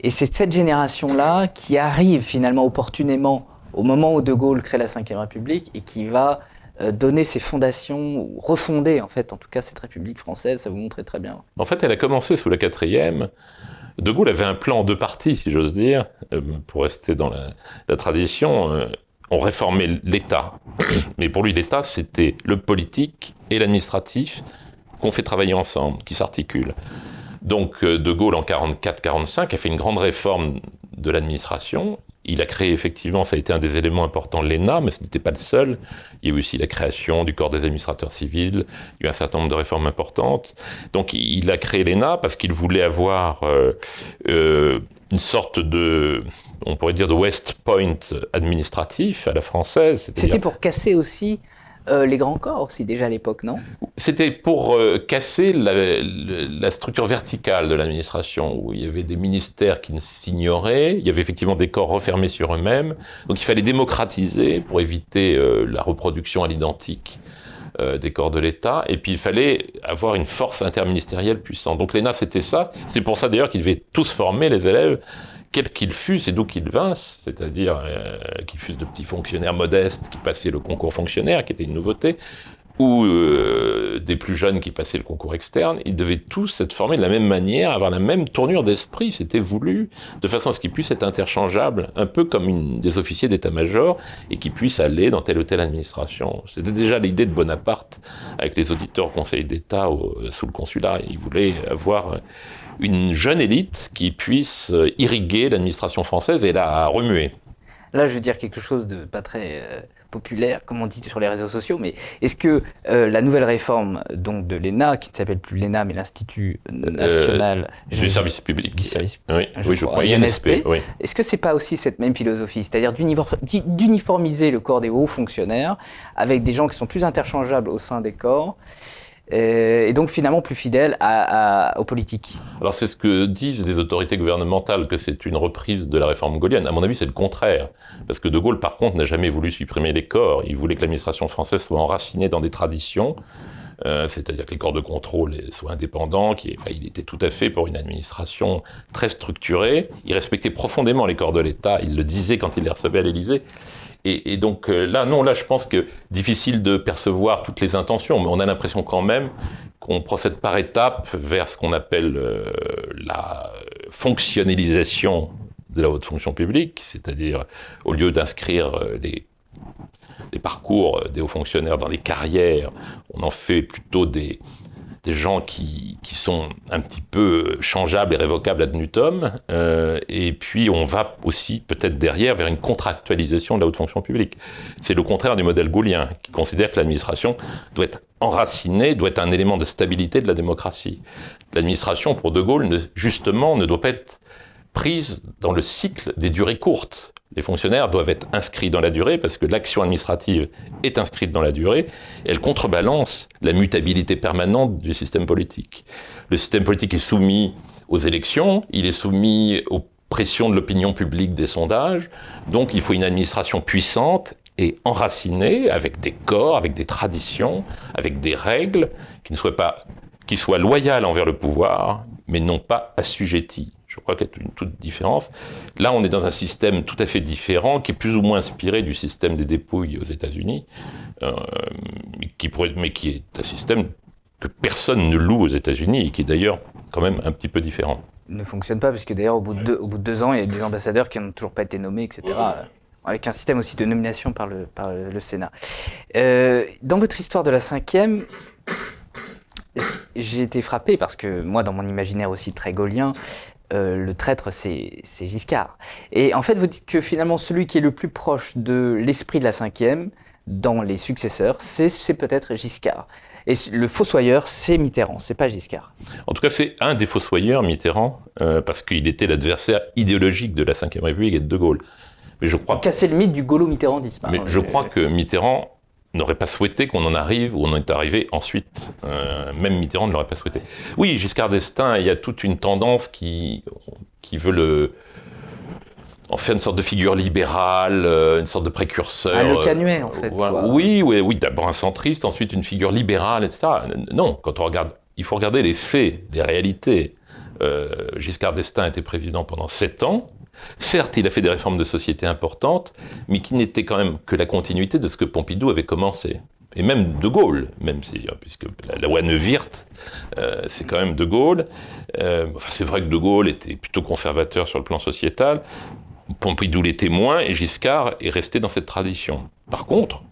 Speaker 1: Et c'est cette génération-là qui arrive finalement opportunément au moment où De Gaulle crée la Ve République et qui va euh, donner ses fondations, ou refonder en fait en tout cas cette République française, ça vous montrait très bien.
Speaker 2: En fait, elle a commencé sous la quatrième De Gaulle avait un plan en deux parties, si j'ose dire, euh, pour rester dans la, tradition. Euh, on réformait l'État, <clears throat> mais pour lui l'État c'était le politique et l'administratif qu'on fait travailler ensemble, qui s'articulent. Donc De Gaulle en 44-45 a fait une grande réforme de l'administration il a créé effectivement, ça a été un des éléments importants, l'ENA, mais ce n'était pas le seul. Il y a eu aussi la création du corps des administrateurs civils, il y a eu un certain nombre de réformes importantes. Donc il a créé l'ENA parce qu'il voulait avoir euh, euh, une sorte de, on pourrait dire, de West Point administratif à la française.
Speaker 1: C'était pour casser aussi euh, les grands corps aussi déjà à l'époque, non?
Speaker 2: C'était pour euh, casser la, structure verticale de l'administration, où il y avait des ministères qui ne s'ignoraient, il y avait effectivement des corps refermés sur eux-mêmes, donc il fallait démocratiser pour éviter euh, la reproduction à l'identique des corps de l'État, et puis il fallait avoir une force interministérielle puissante. Donc l'ENA, c'était ça. C'est pour ça d'ailleurs qu'ils devaient tous former les élèves quels qu'ils fussent et d'où qu'ils vinssent, c'est-à-dire euh, qu'ils fussent de petits fonctionnaires modestes qui passaient le concours fonctionnaire, qui était une nouveauté, ou euh, des plus jeunes qui passaient le concours externe, ils devaient tous être formés de la même manière, avoir la même tournure d'esprit, c'était voulu, de façon à ce qu'ils puissent être interchangeables, un peu comme des officiers d'état-major, et qu'ils puissent aller dans telle ou telle administration. C'était déjà l'idée de Bonaparte avec les auditeurs au Conseil d'État sous le consulat. Il voulait avoir une jeune élite qui puisse euh, irriguer l'administration française et la remuer.
Speaker 1: Là, je veux dire quelque chose de pas très euh, populaire, comme on dit sur les réseaux sociaux, mais est-ce que euh, la nouvelle réforme donc de l'ENA, qui ne s'appelle plus l'ENA, mais l'Institut national
Speaker 2: du service public,
Speaker 1: du service,
Speaker 2: oui, je, oui, je crois, INSP,
Speaker 1: oui. est-ce que c'est pas aussi cette même philosophie, c'est-à-dire d'uniformiser le corps des hauts fonctionnaires avec des gens qui sont plus interchangeables au sein des corps euh, et donc finalement plus fidèle aux politiques.
Speaker 2: Alors c'est ce que disent les autorités gouvernementales, que c'est une reprise de la réforme gaulienne. À mon avis, c'est le contraire. Parce que De Gaulle, par contre, n'a jamais voulu supprimer les corps. Il voulait que l'administration française soit enracinée dans des traditions. Euh, c'est-à-dire que les corps de contrôle soient indépendants, il était tout à fait pour une administration très structurée. Il respectait profondément les corps de l'État, il le disait quand il les recevait à l'Élysée. Et, donc euh, là, non, là, je pense que difficile de percevoir toutes les intentions, mais on a l'impression quand même qu'on procède par étapes vers ce qu'on appelle euh, la fonctionnalisation de la haute fonction publique, c'est-à-dire au lieu d'inscrire euh, les, les, parcours des hauts fonctionnaires dans des carrières, on en fait plutôt des, des gens qui, qui, sont un petit peu changeables et révocables ad nutum, euh, et puis on va aussi peut-être derrière vers une contractualisation de la haute fonction publique. C'est le contraire du modèle gaulien, qui considère que l'administration doit être enracinée, doit être un élément de stabilité de la démocratie. L'administration, pour De Gaulle, justement, ne doit pas être prise dans le cycle des durées courtes. Les fonctionnaires doivent être inscrits dans la durée parce que l'action administrative est inscrite dans la durée. Elle contrebalance la mutabilité permanente du système politique. Le système politique est soumis aux élections, il est soumis aux pressions de l'opinion publique des sondages. Donc il faut une administration puissante et enracinée avec des corps, avec des traditions, avec des règles qui ne soient pas qui soient loyales envers le pouvoir, mais non pas assujetties. Je crois qu'il y a une toute différence. Là, on est dans un système tout à fait différent, qui est plus ou moins inspiré du système des dépouilles aux États-Unis, euh, qui mais qui est un système que personne ne loue aux États-Unis et qui est d'ailleurs quand même un petit peu différent.
Speaker 1: Ne fonctionne pas, puisque d'ailleurs, au, bout de au bout de deux ans, il y a des ambassadeurs qui n'ont toujours pas été nommés, etc. Avec un système aussi de nomination par le, par le Sénat. Euh, dans votre histoire de la cinquième, j'ai été frappé parce que moi, dans mon imaginaire aussi très gaulien, euh, le traître, c'est Giscard. Et en fait, vous dites que finalement, celui qui est le plus proche de l'esprit de la cinquième, dans les successeurs, c'est peut-être Giscard. Et le fossoyeur, c'est Mitterrand, c'est pas Giscard.
Speaker 2: En tout cas, c'est un des fossoyeurs, Mitterrand, euh, parce qu'il était l'adversaire idéologique de la Ve République et de De Gaulle.
Speaker 1: Mais je crois casser le mythe du gaulo-mitterrandisme.
Speaker 2: Mais hein, je crois que Mitterrand n'aurait pas souhaité qu'on en arrive où on en est arrivé ensuite. Euh, même Mitterrand ne l'aurait pas souhaité. Oui, Giscard d'Estaing, il y a toute une tendance qui, qui veut le en faire une sorte de figure libérale, euh, une sorte de précurseur. Un
Speaker 1: le canuet, en fait.
Speaker 2: Oui, oui, oui. D'abord un centriste, ensuite une figure libérale, etc. Non, quand on regarde, il faut regarder les faits, les réalités. Euh, Giscard d'Estaing était président pendant sept ans. Certes, il a fait des réformes de société importantes, mais qui n'étaient quand même que la continuité de ce que Pompidou avait commencé. et même De Gaulle, même si, puisque la, loi Neuwirth, c'est quand même De Gaulle. enfin, c'est vrai que De Gaulle était plutôt conservateur sur le plan sociétal, Pompidou l'était moins, et Giscard est resté dans cette tradition. Par contre,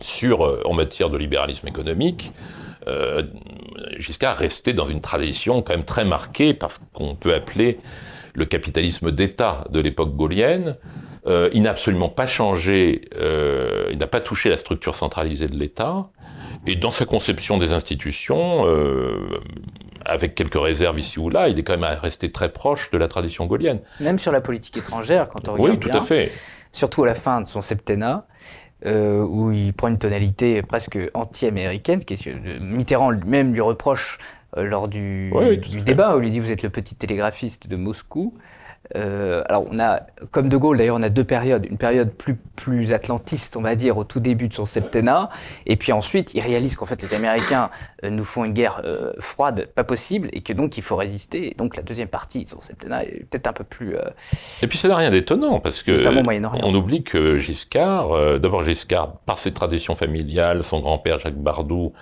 Speaker 2: sur, en matière de libéralisme économique, euh, Giscard restait dans une tradition quand même très marquée par ce qu'on peut appeler le capitalisme d'État de l'époque gaulienne. Euh, il n'a absolument pas changé, euh, il n'a pas touché la structure centralisée de l'État. Et dans sa conception des institutions, avec quelques réserves ici ou là, il est quand même resté très proche de la tradition gaulienne.
Speaker 1: Même sur la politique étrangère, quand on regarde
Speaker 2: Oui, tout à fait.
Speaker 1: Surtout à la fin de son septennat, euh, où il prend une tonalité presque anti-américaine, ce qui est, Mitterrand lui-même lui reproche euh, lors du, du débat, où il lui dit vous êtes le petit télégraphiste de Moscou. Euh, alors, on a, comme De Gaulle, d'ailleurs, on a deux périodes. Une période plus, plus atlantiste, on va dire, au tout début de son septennat. Et puis ensuite, il réalise qu'en fait, les Américains euh, nous font une guerre euh, froide, pas possible, et que donc il faut résister. Et donc, la deuxième partie de son septennat est peut-être un peu plus.
Speaker 2: Et puis, ça n'a rien d'étonnant, parce que. On oublie que Giscard, d'abord Giscard, par ses traditions familiales, son grand-père Jacques Bardou,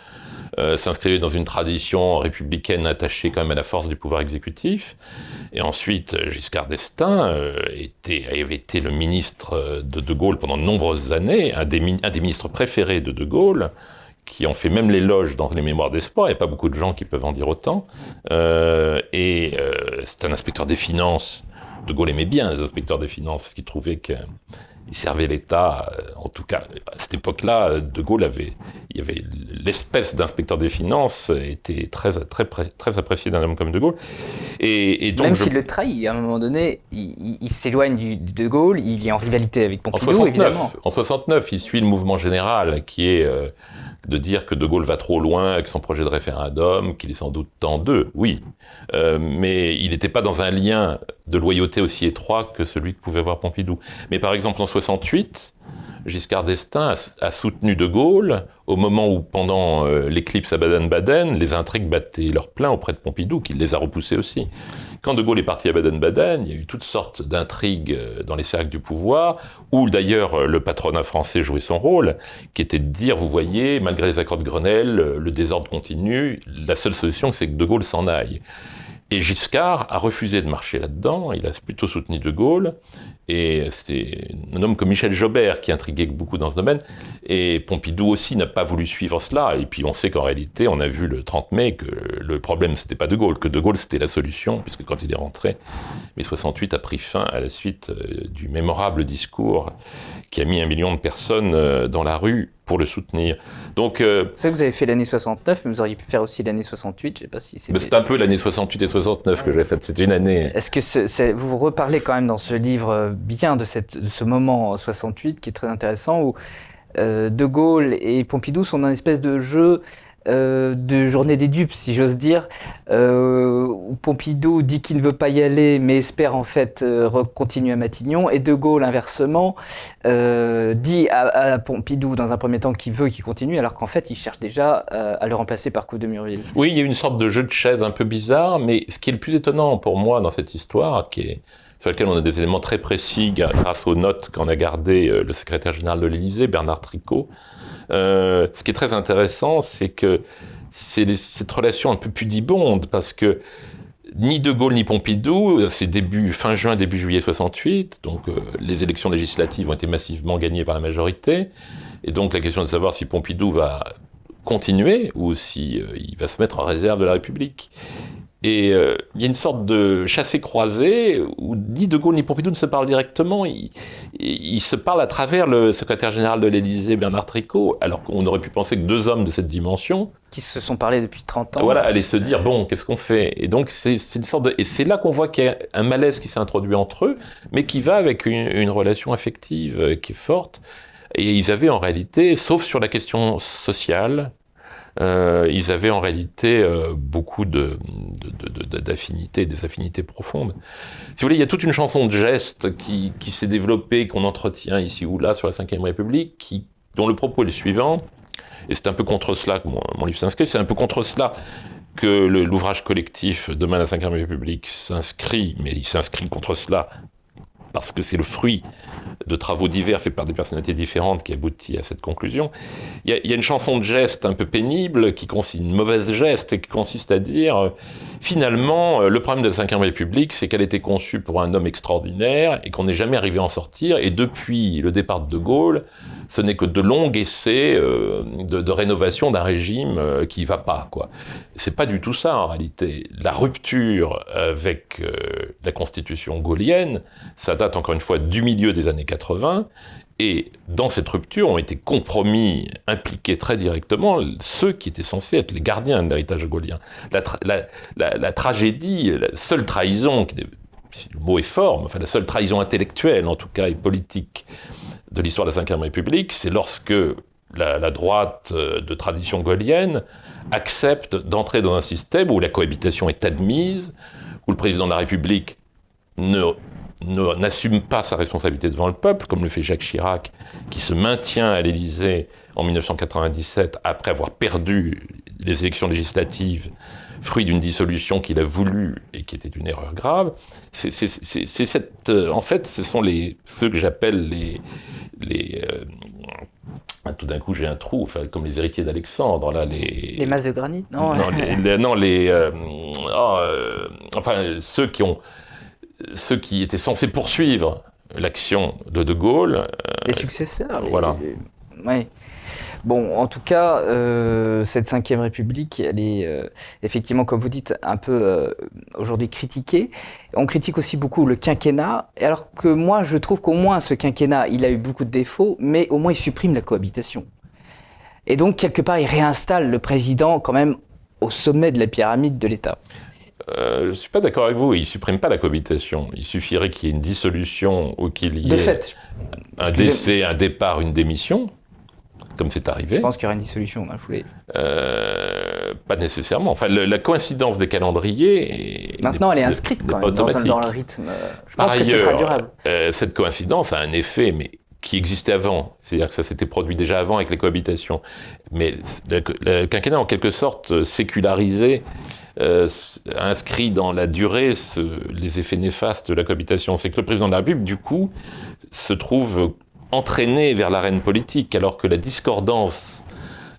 Speaker 2: euh, s'inscrivait dans une tradition républicaine attachée quand même à la force du pouvoir exécutif. Et ensuite, Giscard d'Estaing euh, était, avait été le ministre de De Gaulle pendant de nombreuses années, un des, ministres préférés de De Gaulle qui ont fait même l'éloge dans les mémoires d'espoir, il n'y a pas beaucoup de gens qui peuvent en dire autant. Euh, et c'est un inspecteur des finances. De Gaulle aimait bien les inspecteurs des finances, parce qu'il trouvait que il servait l'État, euh, en tout cas à cette époque-là, euh, De Gaulle avait, il y avait l'espèce d'inspecteur des finances était très très très apprécié d'un homme comme De Gaulle.
Speaker 1: Et, donc même s'il le trahit, à un moment donné, il, s'éloigne de Gaulle, il est en rivalité avec Pompidou,
Speaker 2: en 69,
Speaker 1: évidemment.
Speaker 2: En 69, il suit le mouvement général qui est euh, de dire que De Gaulle va trop loin avec son projet de référendum, qu'il est sans doute temps d'eux, oui. mais il n'était pas dans un lien de loyauté aussi étroit que celui que pouvait avoir Pompidou. Mais par exemple, en 68, Giscard d'Estaing a, soutenu De Gaulle au moment où, pendant euh, l'éclipse à Baden-Baden, les intrigues battaient leur plein auprès de Pompidou, qui les a repoussés aussi. Quand De Gaulle est parti à Baden-Baden, il y a eu toutes sortes d'intrigues euh, dans les cercles du pouvoir, où d'ailleurs euh, le patronat français jouait son rôle, qui était de dire, vous voyez, malgré les accords de Grenelle, le désordre continue, la seule solution c'est que De Gaulle s'en aille. Et Giscard a refusé de marcher là-dedans, il a plutôt soutenu De Gaulle, et c'est un homme comme Michel Jobert qui intriguait beaucoup dans ce domaine, et Pompidou aussi n'a pas voulu suivre cela, et puis on sait qu'en réalité, on a vu le 30 mai que le problème c'était pas De Gaulle, que De Gaulle c'était la solution, puisque quand il est rentré, mai 68 a pris fin à la suite euh, du mémorable discours qui a mis un million de personnes euh, dans la rue pour le soutenir.
Speaker 1: Donc, euh, c'est que vous avez fait l'année 69, mais vous auriez pu faire aussi l'année 68. Je sais pas si
Speaker 2: c'est. un peu l'année 68 et 69 que j'ai fait. C'est une année.
Speaker 1: Est-ce que vous reparlez quand même dans ce livre euh, bien de, cette, de ce moment 68 qui est très intéressant où euh, De Gaulle et Pompidou sont dans une espèce de jeu euh, de journée des dupes, si j'ose dire, euh, Pompidou dit qu'il ne veut pas y aller, mais espère en fait euh, continuer à Matignon, et De Gaulle, inversement, dit à, Pompidou, dans un premier temps, qu'il veut qu'il continue, alors qu'en fait, il cherche déjà à le remplacer par Coup de Murville.
Speaker 2: Oui, il y a une sorte de jeu de chaise un peu bizarre, mais ce qui est le plus étonnant pour moi dans cette histoire, sur laquelle on a des éléments très précis grâce aux notes qu'en a gardées le secrétaire général de l'Élysée, Bernard Tricot, euh, ce qui est très intéressant, c'est que c'est cette relation un peu pudibonde, parce que ni De Gaulle ni Pompidou, c'est début, fin juin, début juillet 68, donc euh, les élections législatives ont été massivement gagnées par la majorité, et donc la question de savoir si Pompidou va continuer ou si euh, va se mettre en réserve de la République. Et euh, il y a une sorte de chassé-croisé où ni De Gaulle ni Pompidou ne se parlent directement. Ils, se parlent à travers le secrétaire général de l'Élysée, Bernard Tricot, alors qu'on aurait pu penser que deux hommes de cette dimension.
Speaker 1: Qui se sont parlé depuis 30 ans.
Speaker 2: Voilà, allaient se dire bon, qu'est-ce qu'on fait? Et donc, c'est une sorte de. Et c'est là qu'on voit qu'il y a un malaise qui s'est introduit entre eux, mais qui va avec une, une relation affective qui est forte. Et ils avaient en réalité, sauf sur la question sociale, euh, ils avaient en réalité euh, beaucoup d'affinités, de, des affinités profondes. Si vous voulez, il y a toute une chanson de gestes qui, s'est développée, qu'on entretient ici ou là sur la Ve République, dont le propos est le suivant, et c'est un peu contre cela que mon, mon livre s'inscrit, c'est un peu contre cela que l'ouvrage collectif Demain la Ve République s'inscrit, mais il s'inscrit contre cela parce que c'est le fruit de travaux divers faits par des personnalités différentes qui aboutit à cette conclusion. Il y, a, une chanson de geste un peu pénible, qui consiste, une mauvaise geste, qui consiste à dire, euh, finalement, euh, le problème de la Ve République, c'est qu'elle était conçue pour un homme extraordinaire et qu'on n'est jamais arrivé à en sortir. Et depuis le départ de De Gaulle, ce n'est que de longs essais euh, de, rénovation d'un régime qui va pas, quoi. C'est pas du tout ça, en réalité. La rupture avec la constitution gaulienne, ça date encore une fois du milieu des années 80, et dans cette rupture ont été compromis, impliqués très directement ceux qui étaient censés être les gardiens de l'héritage gaulien. La, tragédie, la seule trahison, si le mot est fort, enfin la seule trahison intellectuelle en tout cas et politique de l'histoire de la Ve République, c'est lorsque la, droite euh, de tradition gaulienne accepte d'entrer dans un système où la cohabitation est admise, où le président de la République ne n'assume pas sa responsabilité devant le peuple, comme le fait Jacques Chirac, qui se maintient à l'Élysée en 1997 après avoir perdu les élections législatives, fruit d'une dissolution qu'il a voulu et qui était une erreur grave. C'est cette, euh, en fait, ce sont les ceux que j'appelle les, les euh, tout d'un coup j'ai un trou, enfin, comme les héritiers d'Alexandre là, les
Speaker 1: les masses de granit,
Speaker 2: non, non les, euh, oh, enfin ceux qui ont ceux qui étaient censés poursuivre l'action de De Gaulle. Euh,
Speaker 1: les successeurs. Voilà. Oui. Bon, en tout cas, euh, cette Ve République, elle est euh, effectivement, comme vous dites, un peu aujourd'hui critiquée. On critique aussi beaucoup le quinquennat, alors que moi, je trouve qu'au moins ce quinquennat, il a eu beaucoup de défauts, mais au moins il supprime la cohabitation. Et donc, quelque part, il réinstalle le président quand même au sommet de la pyramide de l'État.
Speaker 2: Euh, je ne suis pas d'accord avec vous. Il ne supprime pas la cohabitation. Il suffirait qu'il y ait une dissolution ou qu'il y ait un décès, un départ, une démission, comme c'est arrivé.
Speaker 1: Je pense qu'il y aura une dissolution dans la foulée.
Speaker 2: Euh, pas nécessairement. Enfin, la coïncidence des calendriers.
Speaker 1: Maintenant, elle est inscrite quand même dans, le rythme. Je pense que ce sera durable.
Speaker 2: Euh, cette coïncidence a un effet, mais qui existait avant, c'est-à-dire que ça s'était produit déjà avant avec les cohabitations. Mais le, quinquennat, en quelque sorte, sécularisé euh, inscrit dans la durée les effets néfastes de la cohabitation. C'est que le président de la République, du coup, se trouve entraîné vers l'arène politique, alors que la discordance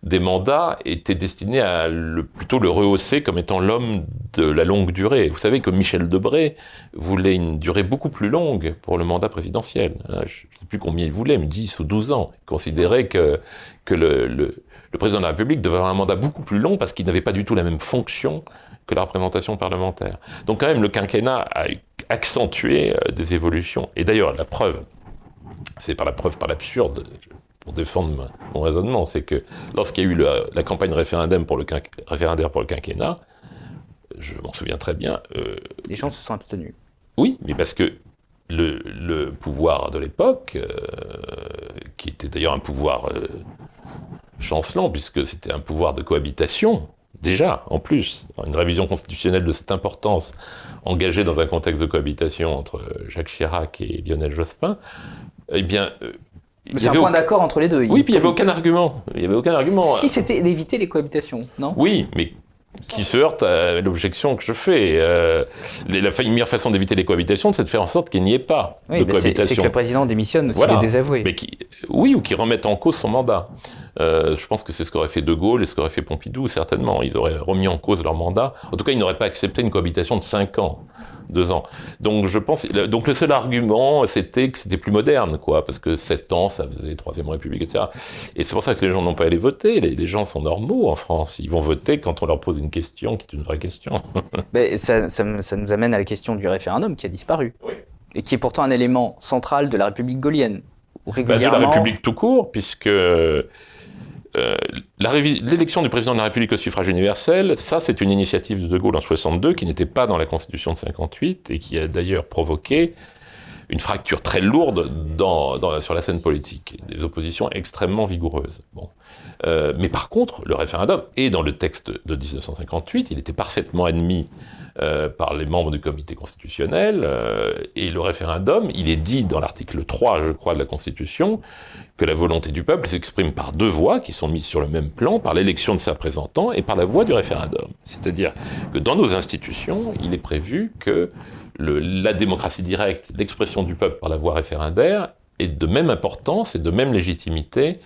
Speaker 2: des mandats était destinée à le, plutôt le rehausser comme étant l'homme de la longue durée. Vous savez que Michel Debré voulait une durée beaucoup plus longue pour le mandat présidentiel. Hein, je ne sais plus combien il voulait, mais 10 ou 12 ans. Il considérait que, que le, le, le président de la République devait avoir un mandat beaucoup plus long parce qu'il n'avait pas du tout la même fonction que la représentation parlementaire. Donc quand même, le quinquennat a accentué euh, des évolutions. Et d'ailleurs, la preuve, c'est par la preuve par l'absurde, pour défendre mon raisonnement, c'est que lorsqu'il y a eu la campagne référendaire pour, le référendaire pour le quinquennat, je m'en souviens très bien.
Speaker 1: Euh, Les gens se sont abstenus.
Speaker 2: Oui, mais parce que le, pouvoir de l'époque, euh, qui était d'ailleurs un pouvoir chancelant, puisque c'était un pouvoir de cohabitation, déjà, en plus, une révision constitutionnelle de cette importance, engagée dans un contexte de cohabitation entre Jacques Chirac et Lionel Jospin, eh bien...
Speaker 1: Euh, c'est un point d'accord entre les deux.
Speaker 2: Oui, puis il n'y avait aucun argument. Il y avait aucun argument.
Speaker 1: Si c'était d'éviter les cohabitations, non?
Speaker 2: Oui, mais qui se heurte à l'objection que je fais. Euh, la meilleure façon d'éviter les cohabitations, c'est de faire en sorte qu'il n'y ait pas de cohabitation.
Speaker 1: C'est que le président démissionne s'il est désavoué.
Speaker 2: Mais qui, oui, ou qu'il remette en cause son mandat. Euh, je pense que c'est ce qu'aurait fait De Gaulle et ce qu'aurait fait Pompidou, certainement. Ils auraient remis en cause leur mandat. En tout cas, ils n'auraient pas accepté une cohabitation de 5 ans deux ans. Donc je pense, donc le seul argument, c'était que c'était plus moderne, quoi, parce que sept ans, ça faisait Troisième République, etc. Et c'est pour ça que les gens n'ont pas allé voter. Les, gens sont normaux en France. Ils vont voter quand on leur pose une question qui est une vraie question. <laughs>
Speaker 1: Mais ça, ça, nous amène à la question du référendum qui a disparu. Et qui est pourtant un élément central de la République gaulienne.
Speaker 2: régulièrement... Bah, de la République tout court, puisque euh, l'élection du président de la République au suffrage universel, ça c'est une initiative de De Gaulle en 62 qui n'était pas dans la Constitution de 58 et qui a d'ailleurs provoqué une fracture très lourde sur la scène politique, des oppositions extrêmement vigoureuses. Euh, mais par contre, le référendum, et dans le texte de 1958, il était parfaitement admis euh, par les membres du comité constitutionnel, euh, et le référendum, il est dit dans l'article 3, je crois, de la Constitution, que la volonté du peuple s'exprime par deux voix qui sont mises sur le même plan, par l'élection de ses représentants et par la voix du référendum. C'est-à-dire que dans nos institutions, il est prévu que la démocratie directe, l'expression du peuple par la voie référendaire, est de même importance et de même légitimité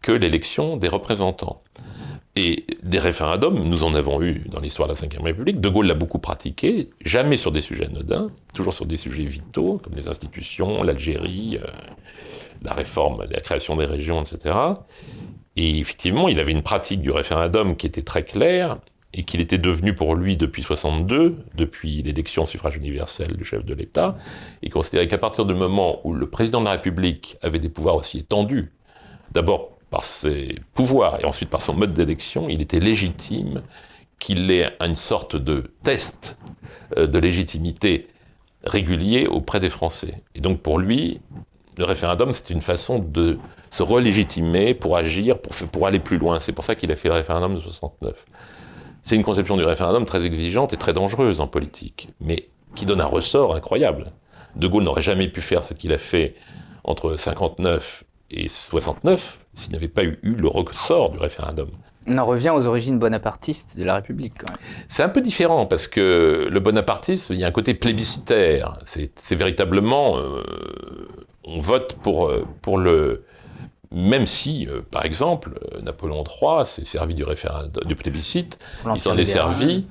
Speaker 2: que l'élection des représentants. Et des référendums, nous en avons eu dans l'histoire de la Ve République. De Gaulle l'a beaucoup pratiqué, jamais sur des sujets anodins, toujours sur des sujets vitaux, comme les institutions, l'Algérie, euh, la réforme, la création des régions, etc. Et effectivement, il avait une pratique du référendum qui était très claire et qu'il était devenu pour lui depuis 62, depuis l'élection au suffrage universel du chef de l'État, et considérait qu'à partir du moment où le président de la République avait des pouvoirs aussi étendus, d'abord par ses pouvoirs et ensuite par son mode d'élection, il était légitime qu'il ait une sorte de test euh, de légitimité régulier auprès des Français. Et donc pour lui, le référendum, c'est une façon de se relégitimer pour agir, pour, pour aller plus loin. C'est pour ça qu'il a fait le référendum de 69. C'est une conception du référendum très exigeante et très dangereuse en politique, mais qui donne un ressort incroyable. De Gaulle n'aurait jamais pu faire ce qu'il a fait entre 59 et 69 s'il n'avait pas eu, le ressort du référendum.
Speaker 1: On en revient aux origines bonapartistes de la République.
Speaker 2: C'est un peu différent parce que le bonapartisme, il y a un côté plébiscitaire. C'est véritablement, euh, on vote pour, euh, pour le, même si, euh, par exemple, Napoléon III s'est servi du référendum, du plébiscite, il s'en est servi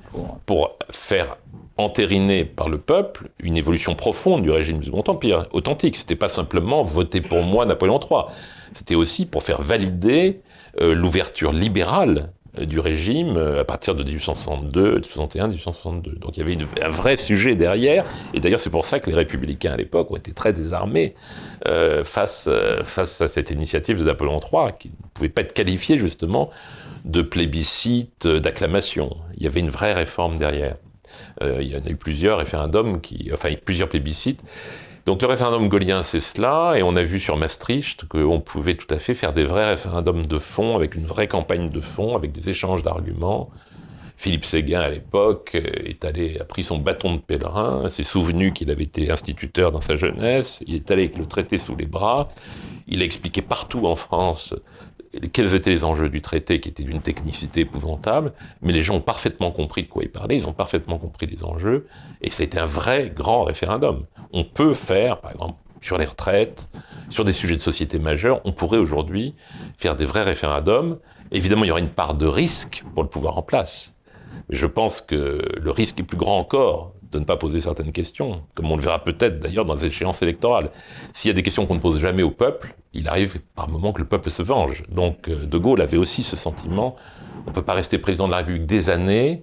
Speaker 2: pour... faire entériner par le peuple une évolution profonde du régime du Second Empire, authentique. C'était pas simplement voter pour moi Napoléon III c'était aussi pour faire valider euh, l'ouverture libérale euh, du régime euh, à partir de 1862, 1861, 1862. Donc il y avait un vrai sujet derrière, et d'ailleurs c'est pour ça que les républicains à l'époque ont été très désarmés face, face à cette initiative de Napoléon III, qui ne pouvait pas être qualifiée justement de plébiscite, d'acclamation. Il y avait une vraie réforme derrière. il y en a eu plusieurs référendums, qui, enfin plusieurs plébiscites, donc le référendum gaulien, c'est cela, et on a vu sur Maastricht qu'on pouvait tout à fait faire des vrais référendums de fond, avec une vraie campagne de fond, avec des échanges d'arguments. Philippe Séguin, à l'époque, est allé, a pris son bâton de pèlerin, s'est souvenu qu'il avait été instituteur dans sa jeunesse, il est allé avec le traité sous les bras, il a expliqué partout en France quels étaient les enjeux du traité, qui étaient d'une technicité épouvantable, mais les gens ont parfaitement compris de quoi il parlait, ils ont parfaitement compris les enjeux, et c'était un vrai grand référendum. On peut faire, par exemple, sur les retraites, sur des sujets de société majeurs, on pourrait aujourd'hui faire des vrais référendums. Évidemment, il y aurait une part de risque pour le pouvoir en place. Mais je pense que le risque est plus grand encore de ne pas poser certaines questions, comme on le verra peut-être d'ailleurs dans les échéances électorales. S'il y a des questions qu'on ne pose jamais au peuple, il arrive par moments que le peuple se venge. Donc euh, De Gaulle avait aussi ce sentiment, on ne peut pas rester président de la République des années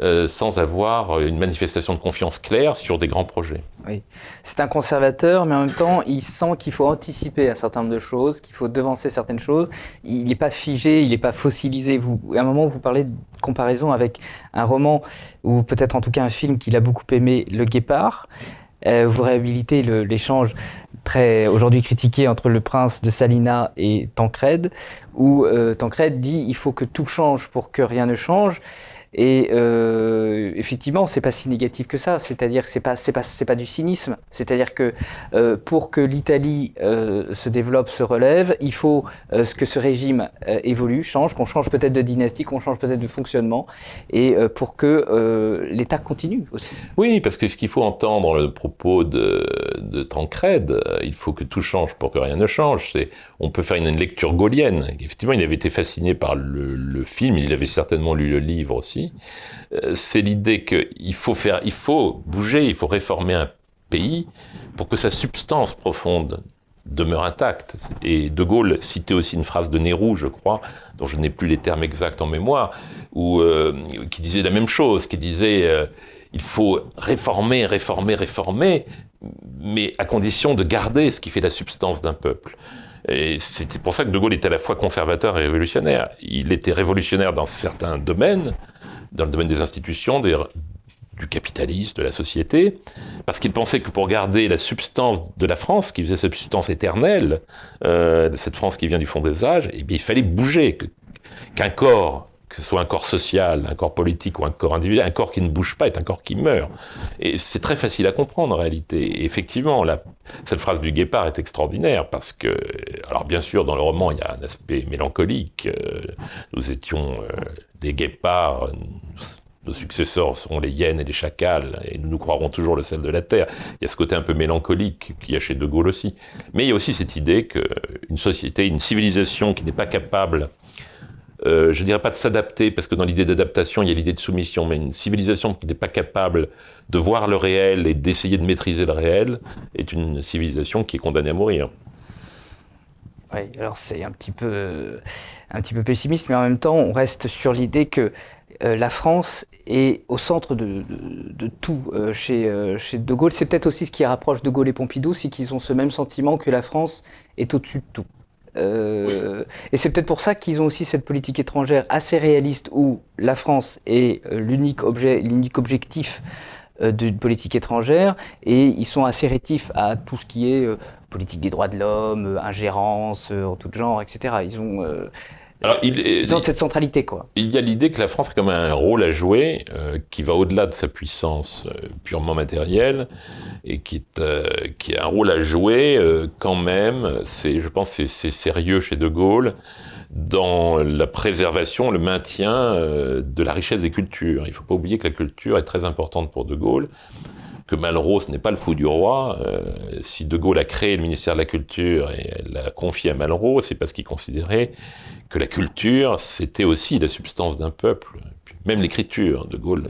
Speaker 2: euh, sans avoir une manifestation de confiance claire sur des grands projets.
Speaker 1: Oui, c'est un conservateur, mais en même temps, il sent qu'il faut anticiper un certain nombre de choses, qu'il faut devancer certaines choses. Il n'est pas figé, il n'est pas fossilisé. À un moment, vous parlez de comparaison avec un roman, ou peut-être en tout cas un film qu'il a beaucoup aimé, Le Guépard. Euh, vous réhabilitez l'échange très aujourd'hui critiqué entre le prince de Salina et Tancred, où euh, Tancred dit il faut que tout change pour que rien ne change. Et euh, effectivement, c'est pas si négatif que ça. C'est-à-dire que c'est pas c'est pas c'est pas du cynisme. C'est-à-dire que euh, pour que l'Italie euh, se développe, se relève, il faut euh, que ce régime évolue, change, qu'on change peut-être de dynastie, qu'on change peut-être de fonctionnement, et pour que l'État continue aussi.
Speaker 2: Oui, parce que ce qu'il faut entendre le propos de, de il faut que tout change pour que rien ne change. C'est on peut faire une, lecture gaulienne. Effectivement, il avait été fasciné par le film. Il avait certainement lu le livre aussi euh, c'est l'idée qu'il faut faire, il faut bouger, il faut réformer un pays pour que sa substance profonde demeure intacte. Et De Gaulle citait aussi une phrase de Nehru, je crois, dont je n'ai plus les termes exacts en mémoire, où, euh, qui disait la même chose, qui disait euh, il faut réformer, réformer, réformer, mais à condition de garder ce qui fait la substance d'un peuple. Et c'est pour ça que De Gaulle était à la fois conservateur et révolutionnaire. Il était révolutionnaire dans certains domaines, dans le domaine des institutions, du capitalisme, de la société, parce qu'il pensait que pour garder la substance de la France, qui faisait cette substance éternelle, euh, cette France qui vient du fond des âges, eh bien, il fallait bouger, qu'un corps que ce soit un corps social, un corps politique ou un corps individuel, un corps qui ne bouge pas est un corps qui meurt. Et c'est très facile à comprendre en réalité. Et effectivement, cette phrase du guépard est extraordinaire parce que, alors bien sûr, dans le roman, il y a un aspect mélancolique. Euh, nous étions euh, des guépards, nos successeurs seront les hyènes et les chacals, et nous nous croirons toujours le sel de la terre. Il y a ce côté un peu mélancolique qu'il y a chez De Gaulle aussi. Mais il y a aussi cette idée qu'une société, une civilisation qui n'est pas capable, euh, je ne dirais pas de s'adapter, parce que dans l'idée d'adaptation, il y a l'idée de soumission, mais une civilisation qui n'est pas capable de voir le réel et d'essayer de maîtriser le réel, est une civilisation qui est condamnée à mourir.
Speaker 1: Oui, alors c'est un petit peu un petit peu pessimiste, mais en même temps, on reste sur l'idée que euh, la France est au centre de, tout euh, chez, euh, chez De Gaulle. C'est peut-être aussi ce qui rapproche De Gaulle et Pompidou, c'est qu'ils ont ce même sentiment que la France est au-dessus de tout. Et c'est peut-être pour ça qu'ils ont aussi cette politique étrangère assez réaliste où la France est l'unique objet, l'unique objectif d'une politique étrangère et ils sont assez rétifs à tout ce qui est politique des droits de l'homme, ingérence en tout genre, etc. Ils ont alors, il, Ils ont cette centralité, quoi.
Speaker 2: Il y a l'idée que la France a quand même un rôle à jouer euh, qui va au-delà de sa puissance euh, purement matérielle et qui, est, euh, qui a un rôle à jouer quand même, c'est, je pense c'est sérieux chez De Gaulle, dans la préservation, le maintien de la richesse des cultures. Il ne faut pas oublier que la culture est très importante pour De Gaulle que Malraux, ce n'est pas le fou du roi. si De Gaulle a créé le ministère de la Culture et l'a confié à Malraux, c'est parce qu'il considérait que la culture, c'était aussi la substance d'un peuple. Même l'écriture, De Gaulle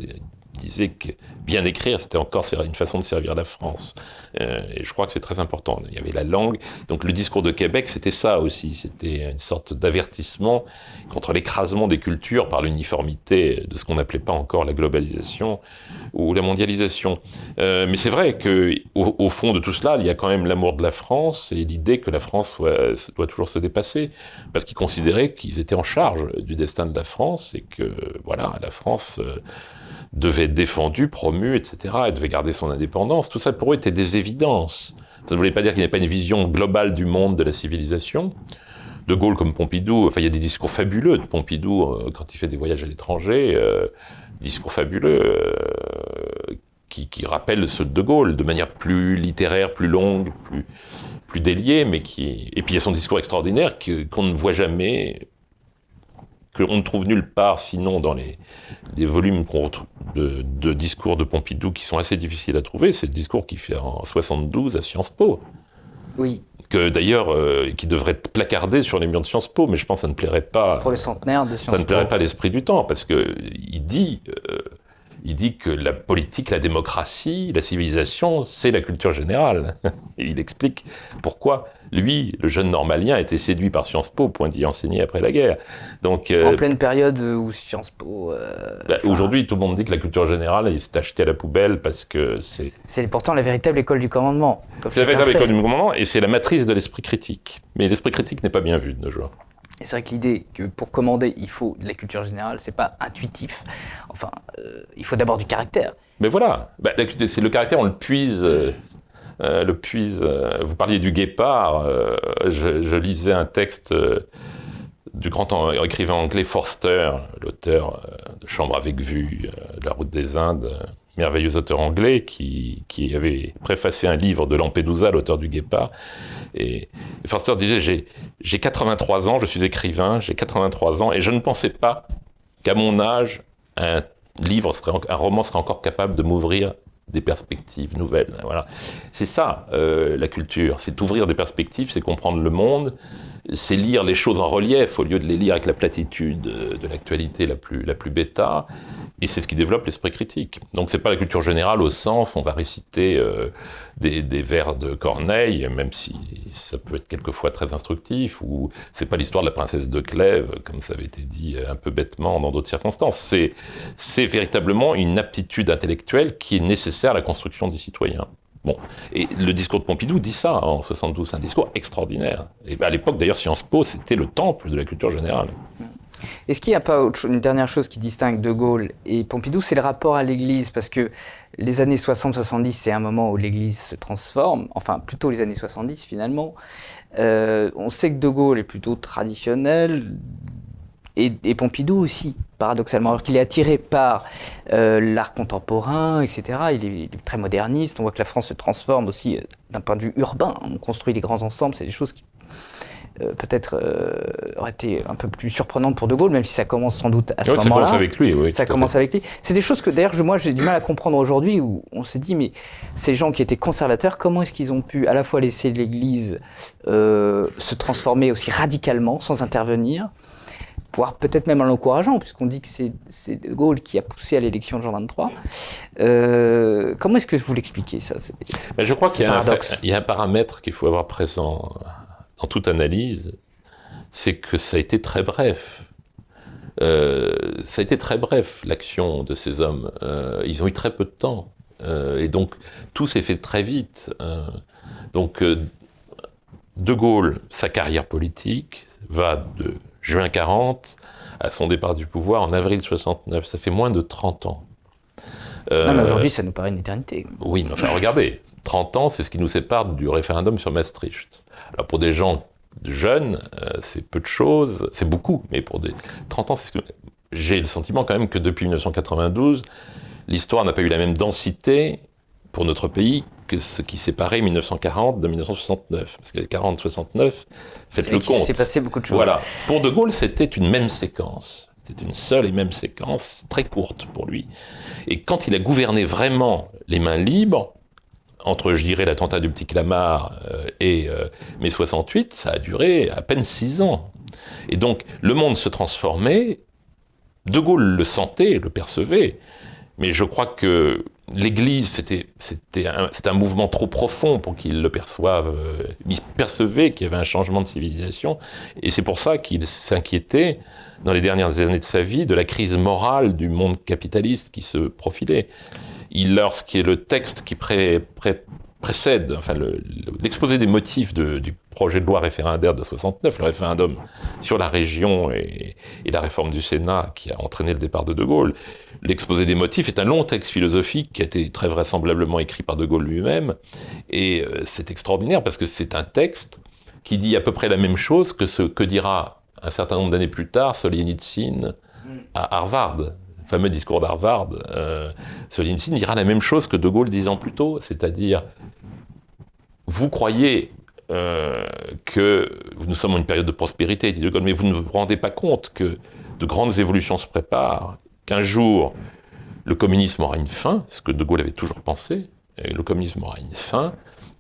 Speaker 2: disait que bien écrire, c'était encore une façon de servir la France. Euh, et je crois que c'est très important. Il y avait la langue. Donc le discours de Québec, c'était ça aussi. C'était une sorte d'avertissement contre l'écrasement des cultures par l'uniformité de ce qu'on n'appelait pas encore la globalisation ou la mondialisation. Euh, mais c'est vrai que au, fond de tout cela, il y a quand même l'amour de la France et l'idée que la France doit, toujours se dépasser, parce qu'ils considéraient qu'ils étaient en charge du destin de la France et que voilà, la France euh, devait être défendue, promue, etc. Elle devait garder son indépendance. Tout ça pour eux était des évidences. Ça ne voulait pas dire qu'il n'y avait pas une vision globale du monde, de la civilisation. De Gaulle comme Pompidou, enfin il y a des discours fabuleux de Pompidou euh, quand il fait des voyages à l'étranger, euh, discours fabuleux euh, qui, qui, rappellent ceux de De Gaulle de manière plus littéraire, plus longue, plus, plus déliée, mais qui... Et puis il y a son discours extraordinaire qu'on ne voit jamais qu'on ne trouve nulle part, sinon dans les, volumes de, de, discours de Pompidou qui sont assez difficiles à trouver. C'est le discours qu'il fait en 72 à Sciences Po.
Speaker 1: Oui.
Speaker 2: Que d'ailleurs, euh, qui devrait être placardé sur les murs de Sciences Po, mais je pense que ça ne plairait pas.
Speaker 1: Pour le centenaire de Sciences Po.
Speaker 2: Ça ne plairait pas à l'esprit du temps, parce qu'il dit. Euh, il dit que la politique, la démocratie, la civilisation, c'est la culture générale. <laughs> Et il explique pourquoi lui, le jeune normalien, a été séduit par Sciences Po point d'y enseigner après la guerre.
Speaker 1: Donc, euh, en pleine période où Sciences Po.
Speaker 2: Euh, bah, aujourd'hui, tout le monde dit que la culture générale, il s'est acheté à la poubelle parce que c'est.
Speaker 1: C'est pourtant la véritable école du commandement.
Speaker 2: C'est la véritable école du commandement et c'est la matrice de l'esprit critique. Mais l'esprit critique n'est pas bien vu de nos jours.
Speaker 1: C'est vrai que l'idée que pour commander, il faut de la culture générale, c'est pas intuitif. Enfin, euh, il faut d'abord du caractère.
Speaker 2: Mais voilà, bah, c'est le caractère, on le puise. Euh, euh, le puise. vous parliez du guépard. Je, lisais un texte du grand écrivain anglais Forster, l'auteur de Chambre avec vue, de La Route des Indes, merveilleux auteur anglais qui, avait préfacé un livre de Lampedusa, l'auteur du Guépard. Et, Forster disait J'ai 83 ans, je suis écrivain, j'ai 83 ans, et je ne pensais pas qu'à mon âge, un livre, serait, un roman serait encore capable de m'ouvrir des perspectives nouvelles. Voilà. C'est ça, euh, la culture. C'est ouvrir des perspectives, c'est comprendre le monde, c'est lire les choses en relief au lieu de les lire avec la platitude de l'actualité la plus, la plus bêta. Et c'est ce qui développe l'esprit critique. Donc c'est pas la culture générale au sens, on va réciter euh, des, des, vers de Corneille, même si ça peut être quelquefois très instructif, ou c'est pas l'histoire de la princesse de Clèves, comme ça avait été dit un peu bêtement dans d'autres circonstances. C'est, c'est véritablement une aptitude intellectuelle qui est nécessaire à la construction des citoyens. Et le discours de Pompidou dit ça en 72, un discours extraordinaire. Et à l'époque, d'ailleurs, Sciences Po, c'était le temple de la culture générale.
Speaker 1: Est-ce qu'il n'y a pas une dernière chose qui distingue De Gaulle et Pompidou, c'est le rapport à l'Église, parce que les années 60-70, c'est un moment où l'Église se transforme, enfin plutôt les années 70 finalement. Euh, on sait que De Gaulle est plutôt traditionnel, et, Pompidou aussi, paradoxalement, alors qu'il est attiré par euh, l'art contemporain, etc. Il est, très moderniste. On voit que la France se transforme aussi euh, d'un point de vue urbain. On construit des grands ensembles, c'est des choses qui peut-être aurait été un peu plus surprenante pour De Gaulle, même si ça commence sans doute à ce moment-là. Ça
Speaker 2: commence avec lui, oui.
Speaker 1: Ça commence avec lui. C'est des choses que d'ailleurs, moi, j'ai du mal à comprendre aujourd'hui, où on se dit, mais ces gens qui étaient conservateurs, comment est-ce qu'ils ont pu à la fois laisser l'Église se transformer aussi radicalement sans intervenir voire peut-être même en l'encourageant, puisqu'on dit que c'est De Gaulle qui a poussé à l'élection de Jean 23. Euh, comment est-ce que vous l'expliquez ça?
Speaker 2: Ben, Je crois qu'il y, y, a un paramètre qu'il faut avoir présent dans toute analyse, c'est que ça a été très bref. Euh, ça a été très bref, l'action de ces hommes. Euh, ils ont eu très peu de temps. et donc, tout s'est fait très vite. donc, De Gaulle, sa carrière politique va de juin 40 à son départ du pouvoir en avril 69. Ça fait moins de 30 ans.
Speaker 1: Euh, aujourd'hui, ça nous paraît une éternité.
Speaker 2: Oui, mais enfin, regardez, 30 ans, c'est ce qui nous sépare du référendum sur Maastricht. Alors, pour des gens jeunes, euh, c'est peu de choses, c'est beaucoup, mais pour des 30 ans, j'ai le sentiment quand même que depuis 1992, l'histoire n'a pas eu la même densité pour notre pays que ce qui séparait 1940 de 1969. Parce que 40-69, faites le compte. Il
Speaker 1: s'est passé beaucoup de choses.
Speaker 2: Voilà. Pour De Gaulle, c'était une même séquence. C'était une seule et même séquence, très courte pour lui. Et quand il a gouverné vraiment les mains libres, entre, je dirais, l'attentat du petit Clamart euh, et euh, mai 68, ça a duré à peine six ans. Et donc, le monde se transformait. De Gaulle le sentait, le percevait. Mais je crois que l'Église, c'était un, un, mouvement trop profond pour qu'il le perçoive. Euh, il percevait qu'il y avait un changement de civilisation, et c'est pour ça qu'il s'inquiétait, dans les dernières années de sa vie, de la crise morale du monde capitaliste qui se profilait. Il, lorsqu'il est le texte qui pré, précède, enfin l'exposé des motifs du projet de loi référendaire de 69, le référendum sur la région et, et, la réforme du Sénat qui a entraîné le départ de De Gaulle, l'exposé des motifs est un long texte philosophique qui a été très vraisemblablement écrit par De Gaulle lui-même, et euh, c'est extraordinaire parce que c'est un texte qui dit à peu près la même chose que ce que dira un certain nombre d'années plus tard Solzhenitsyn à Harvard fameux discours d'Harvard, euh, Solzhenitsyn dira la même chose que De Gaulle dix ans plus tôt, c'est-à-dire, vous croyez euh, que nous sommes en une période de prospérité, dit De Gaulle, mais vous ne vous rendez pas compte que de grandes évolutions se préparent, qu'un jour, le communisme aura une fin, ce que De Gaulle avait toujours pensé, le communisme aura une fin,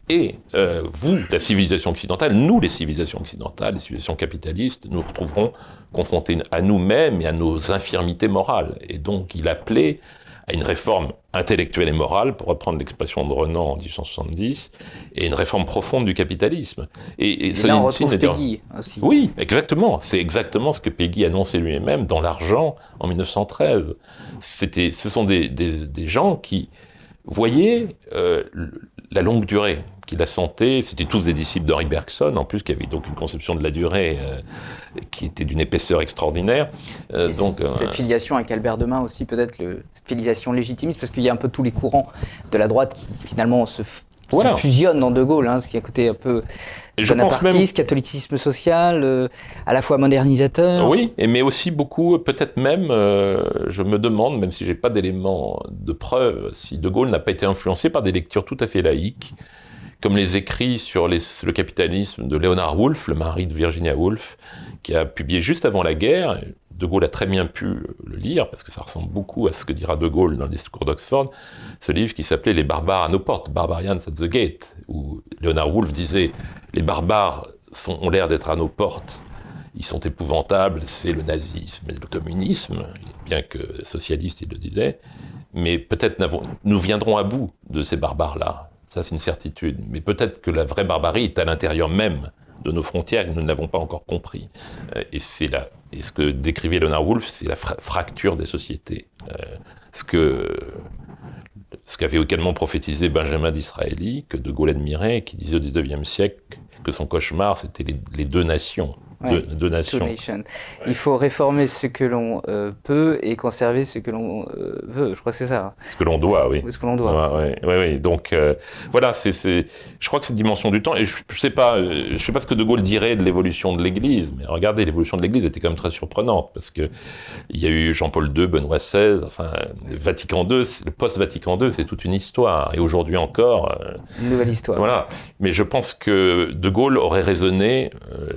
Speaker 2: et euh, vous, la civilisation occidentale, nous, les civilisations occidentales, les civilisations capitalistes, nous retrouverons confrontés à nous-mêmes et à nos infirmités morales. Et donc, il appelait à une réforme intellectuelle et morale, pour reprendre l'expression de Renan en 1870, et une réforme profonde du capitalisme.
Speaker 1: Et, et, là, on retrouve Peggy aussi.
Speaker 2: Oui, exactement. C'est exactement ce que Peggy annonçait lui-même dans L'Argent en 1913. C'était, ce sont des, des, des gens qui voyaient euh, la longue durée qui la sentait. C'était tous des disciples d'Henri Bergson, en plus, qui avait donc une conception de la durée euh, qui était d'une épaisseur extraordinaire.
Speaker 1: Euh, donc, euh, cette filiation avec Albert Demain aussi, peut-être, cette filiation légitimiste, parce qu'il y a un peu tous les courants de la droite qui finalement se fusionnent dans De Gaulle, hein, ce qui a un côté un peu bonapartiste, catholicisme social, à la fois modernisateur.
Speaker 2: Oui, mais aussi beaucoup, peut-être même, je me demande, même si j'ai pas d'éléments de preuve, si De Gaulle n'a pas été influencé par des lectures tout à fait laïques comme les écrits sur le capitalisme de Leonard Woolf, le mari de Virginia Woolf, qui a publié juste avant la guerre. De Gaulle a très bien pu le lire, parce que ça ressemble beaucoup à ce que dira De Gaulle dans le discours d'Oxford, ce livre qui s'appelait Les barbares à nos portes, Barbarians at the Gate, où Leonard Woolf disait Les barbares ont l'air d'être à nos portes, ils sont épouvantables, c'est le nazisme et le communisme, bien que socialiste il le disait, mais peut-être nous viendrons à bout de ces barbares-là. Ça, c'est une certitude. Mais peut-être que la vraie barbarie est à l'intérieur même de nos frontières que nous ne l'avons pas encore compris. Euh, et c'est là, et ce que décrivait Leonard Woolf, c'est la fracture des sociétés. Euh, ce que ce qu'avait également prophétisé Benjamin Disraeli, que De Gaulle admirait, qui disait au XIXe siècle que son cauchemar, c'était les, deux nations. Deux, nations.
Speaker 1: Il faut réformer ce que l'on euh, peut et conserver ce que l'on euh, veut. Je crois que c'est ça.
Speaker 2: Ce que l'on doit, oui.
Speaker 1: Ce que l'on doit.
Speaker 2: Oui, oui. Donc euh, voilà, c'est, je crois que cette dimension du temps. Et je, ne sais pas, je sais pas ce que De Gaulle dirait de l'évolution de l'Église, mais regardez, l'évolution de l'Église était quand même très surprenante parce que il y a eu Jean-Paul II, Benoît XVI, enfin Vatican II, le post-Vatican II, c'est toute une histoire. Et aujourd'hui encore.
Speaker 1: une nouvelle histoire.
Speaker 2: Voilà. Mais je pense que De Gaulle aurait raisonné.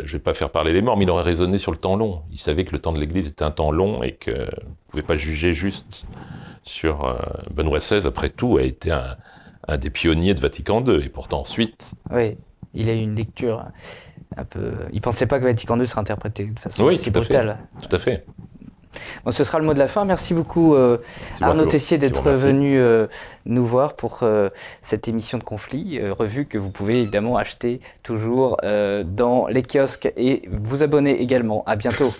Speaker 2: je vais pas faire parler les morts, mais il aurait raisonné sur le temps long. Il savait que le temps de l'Église était un temps long et que vous ne pouvez pas juger juste sur euh, Benoît XVI. Après tout, a été un, des pionniers de Vatican II et pourtant ensuite.
Speaker 1: Oui, il a eu une lecture un peu. Il pensait pas que Vatican II serait interprété de façon oui, si brutale.
Speaker 2: Tout à fait.
Speaker 1: Bon, ce sera le mot de la fin. Merci beaucoup euh, Arnaud Tessier d'être venu euh, nous voir pour euh, cette émission de conflit, revue que vous pouvez évidemment acheter toujours dans les kiosques et vous abonner également. À bientôt.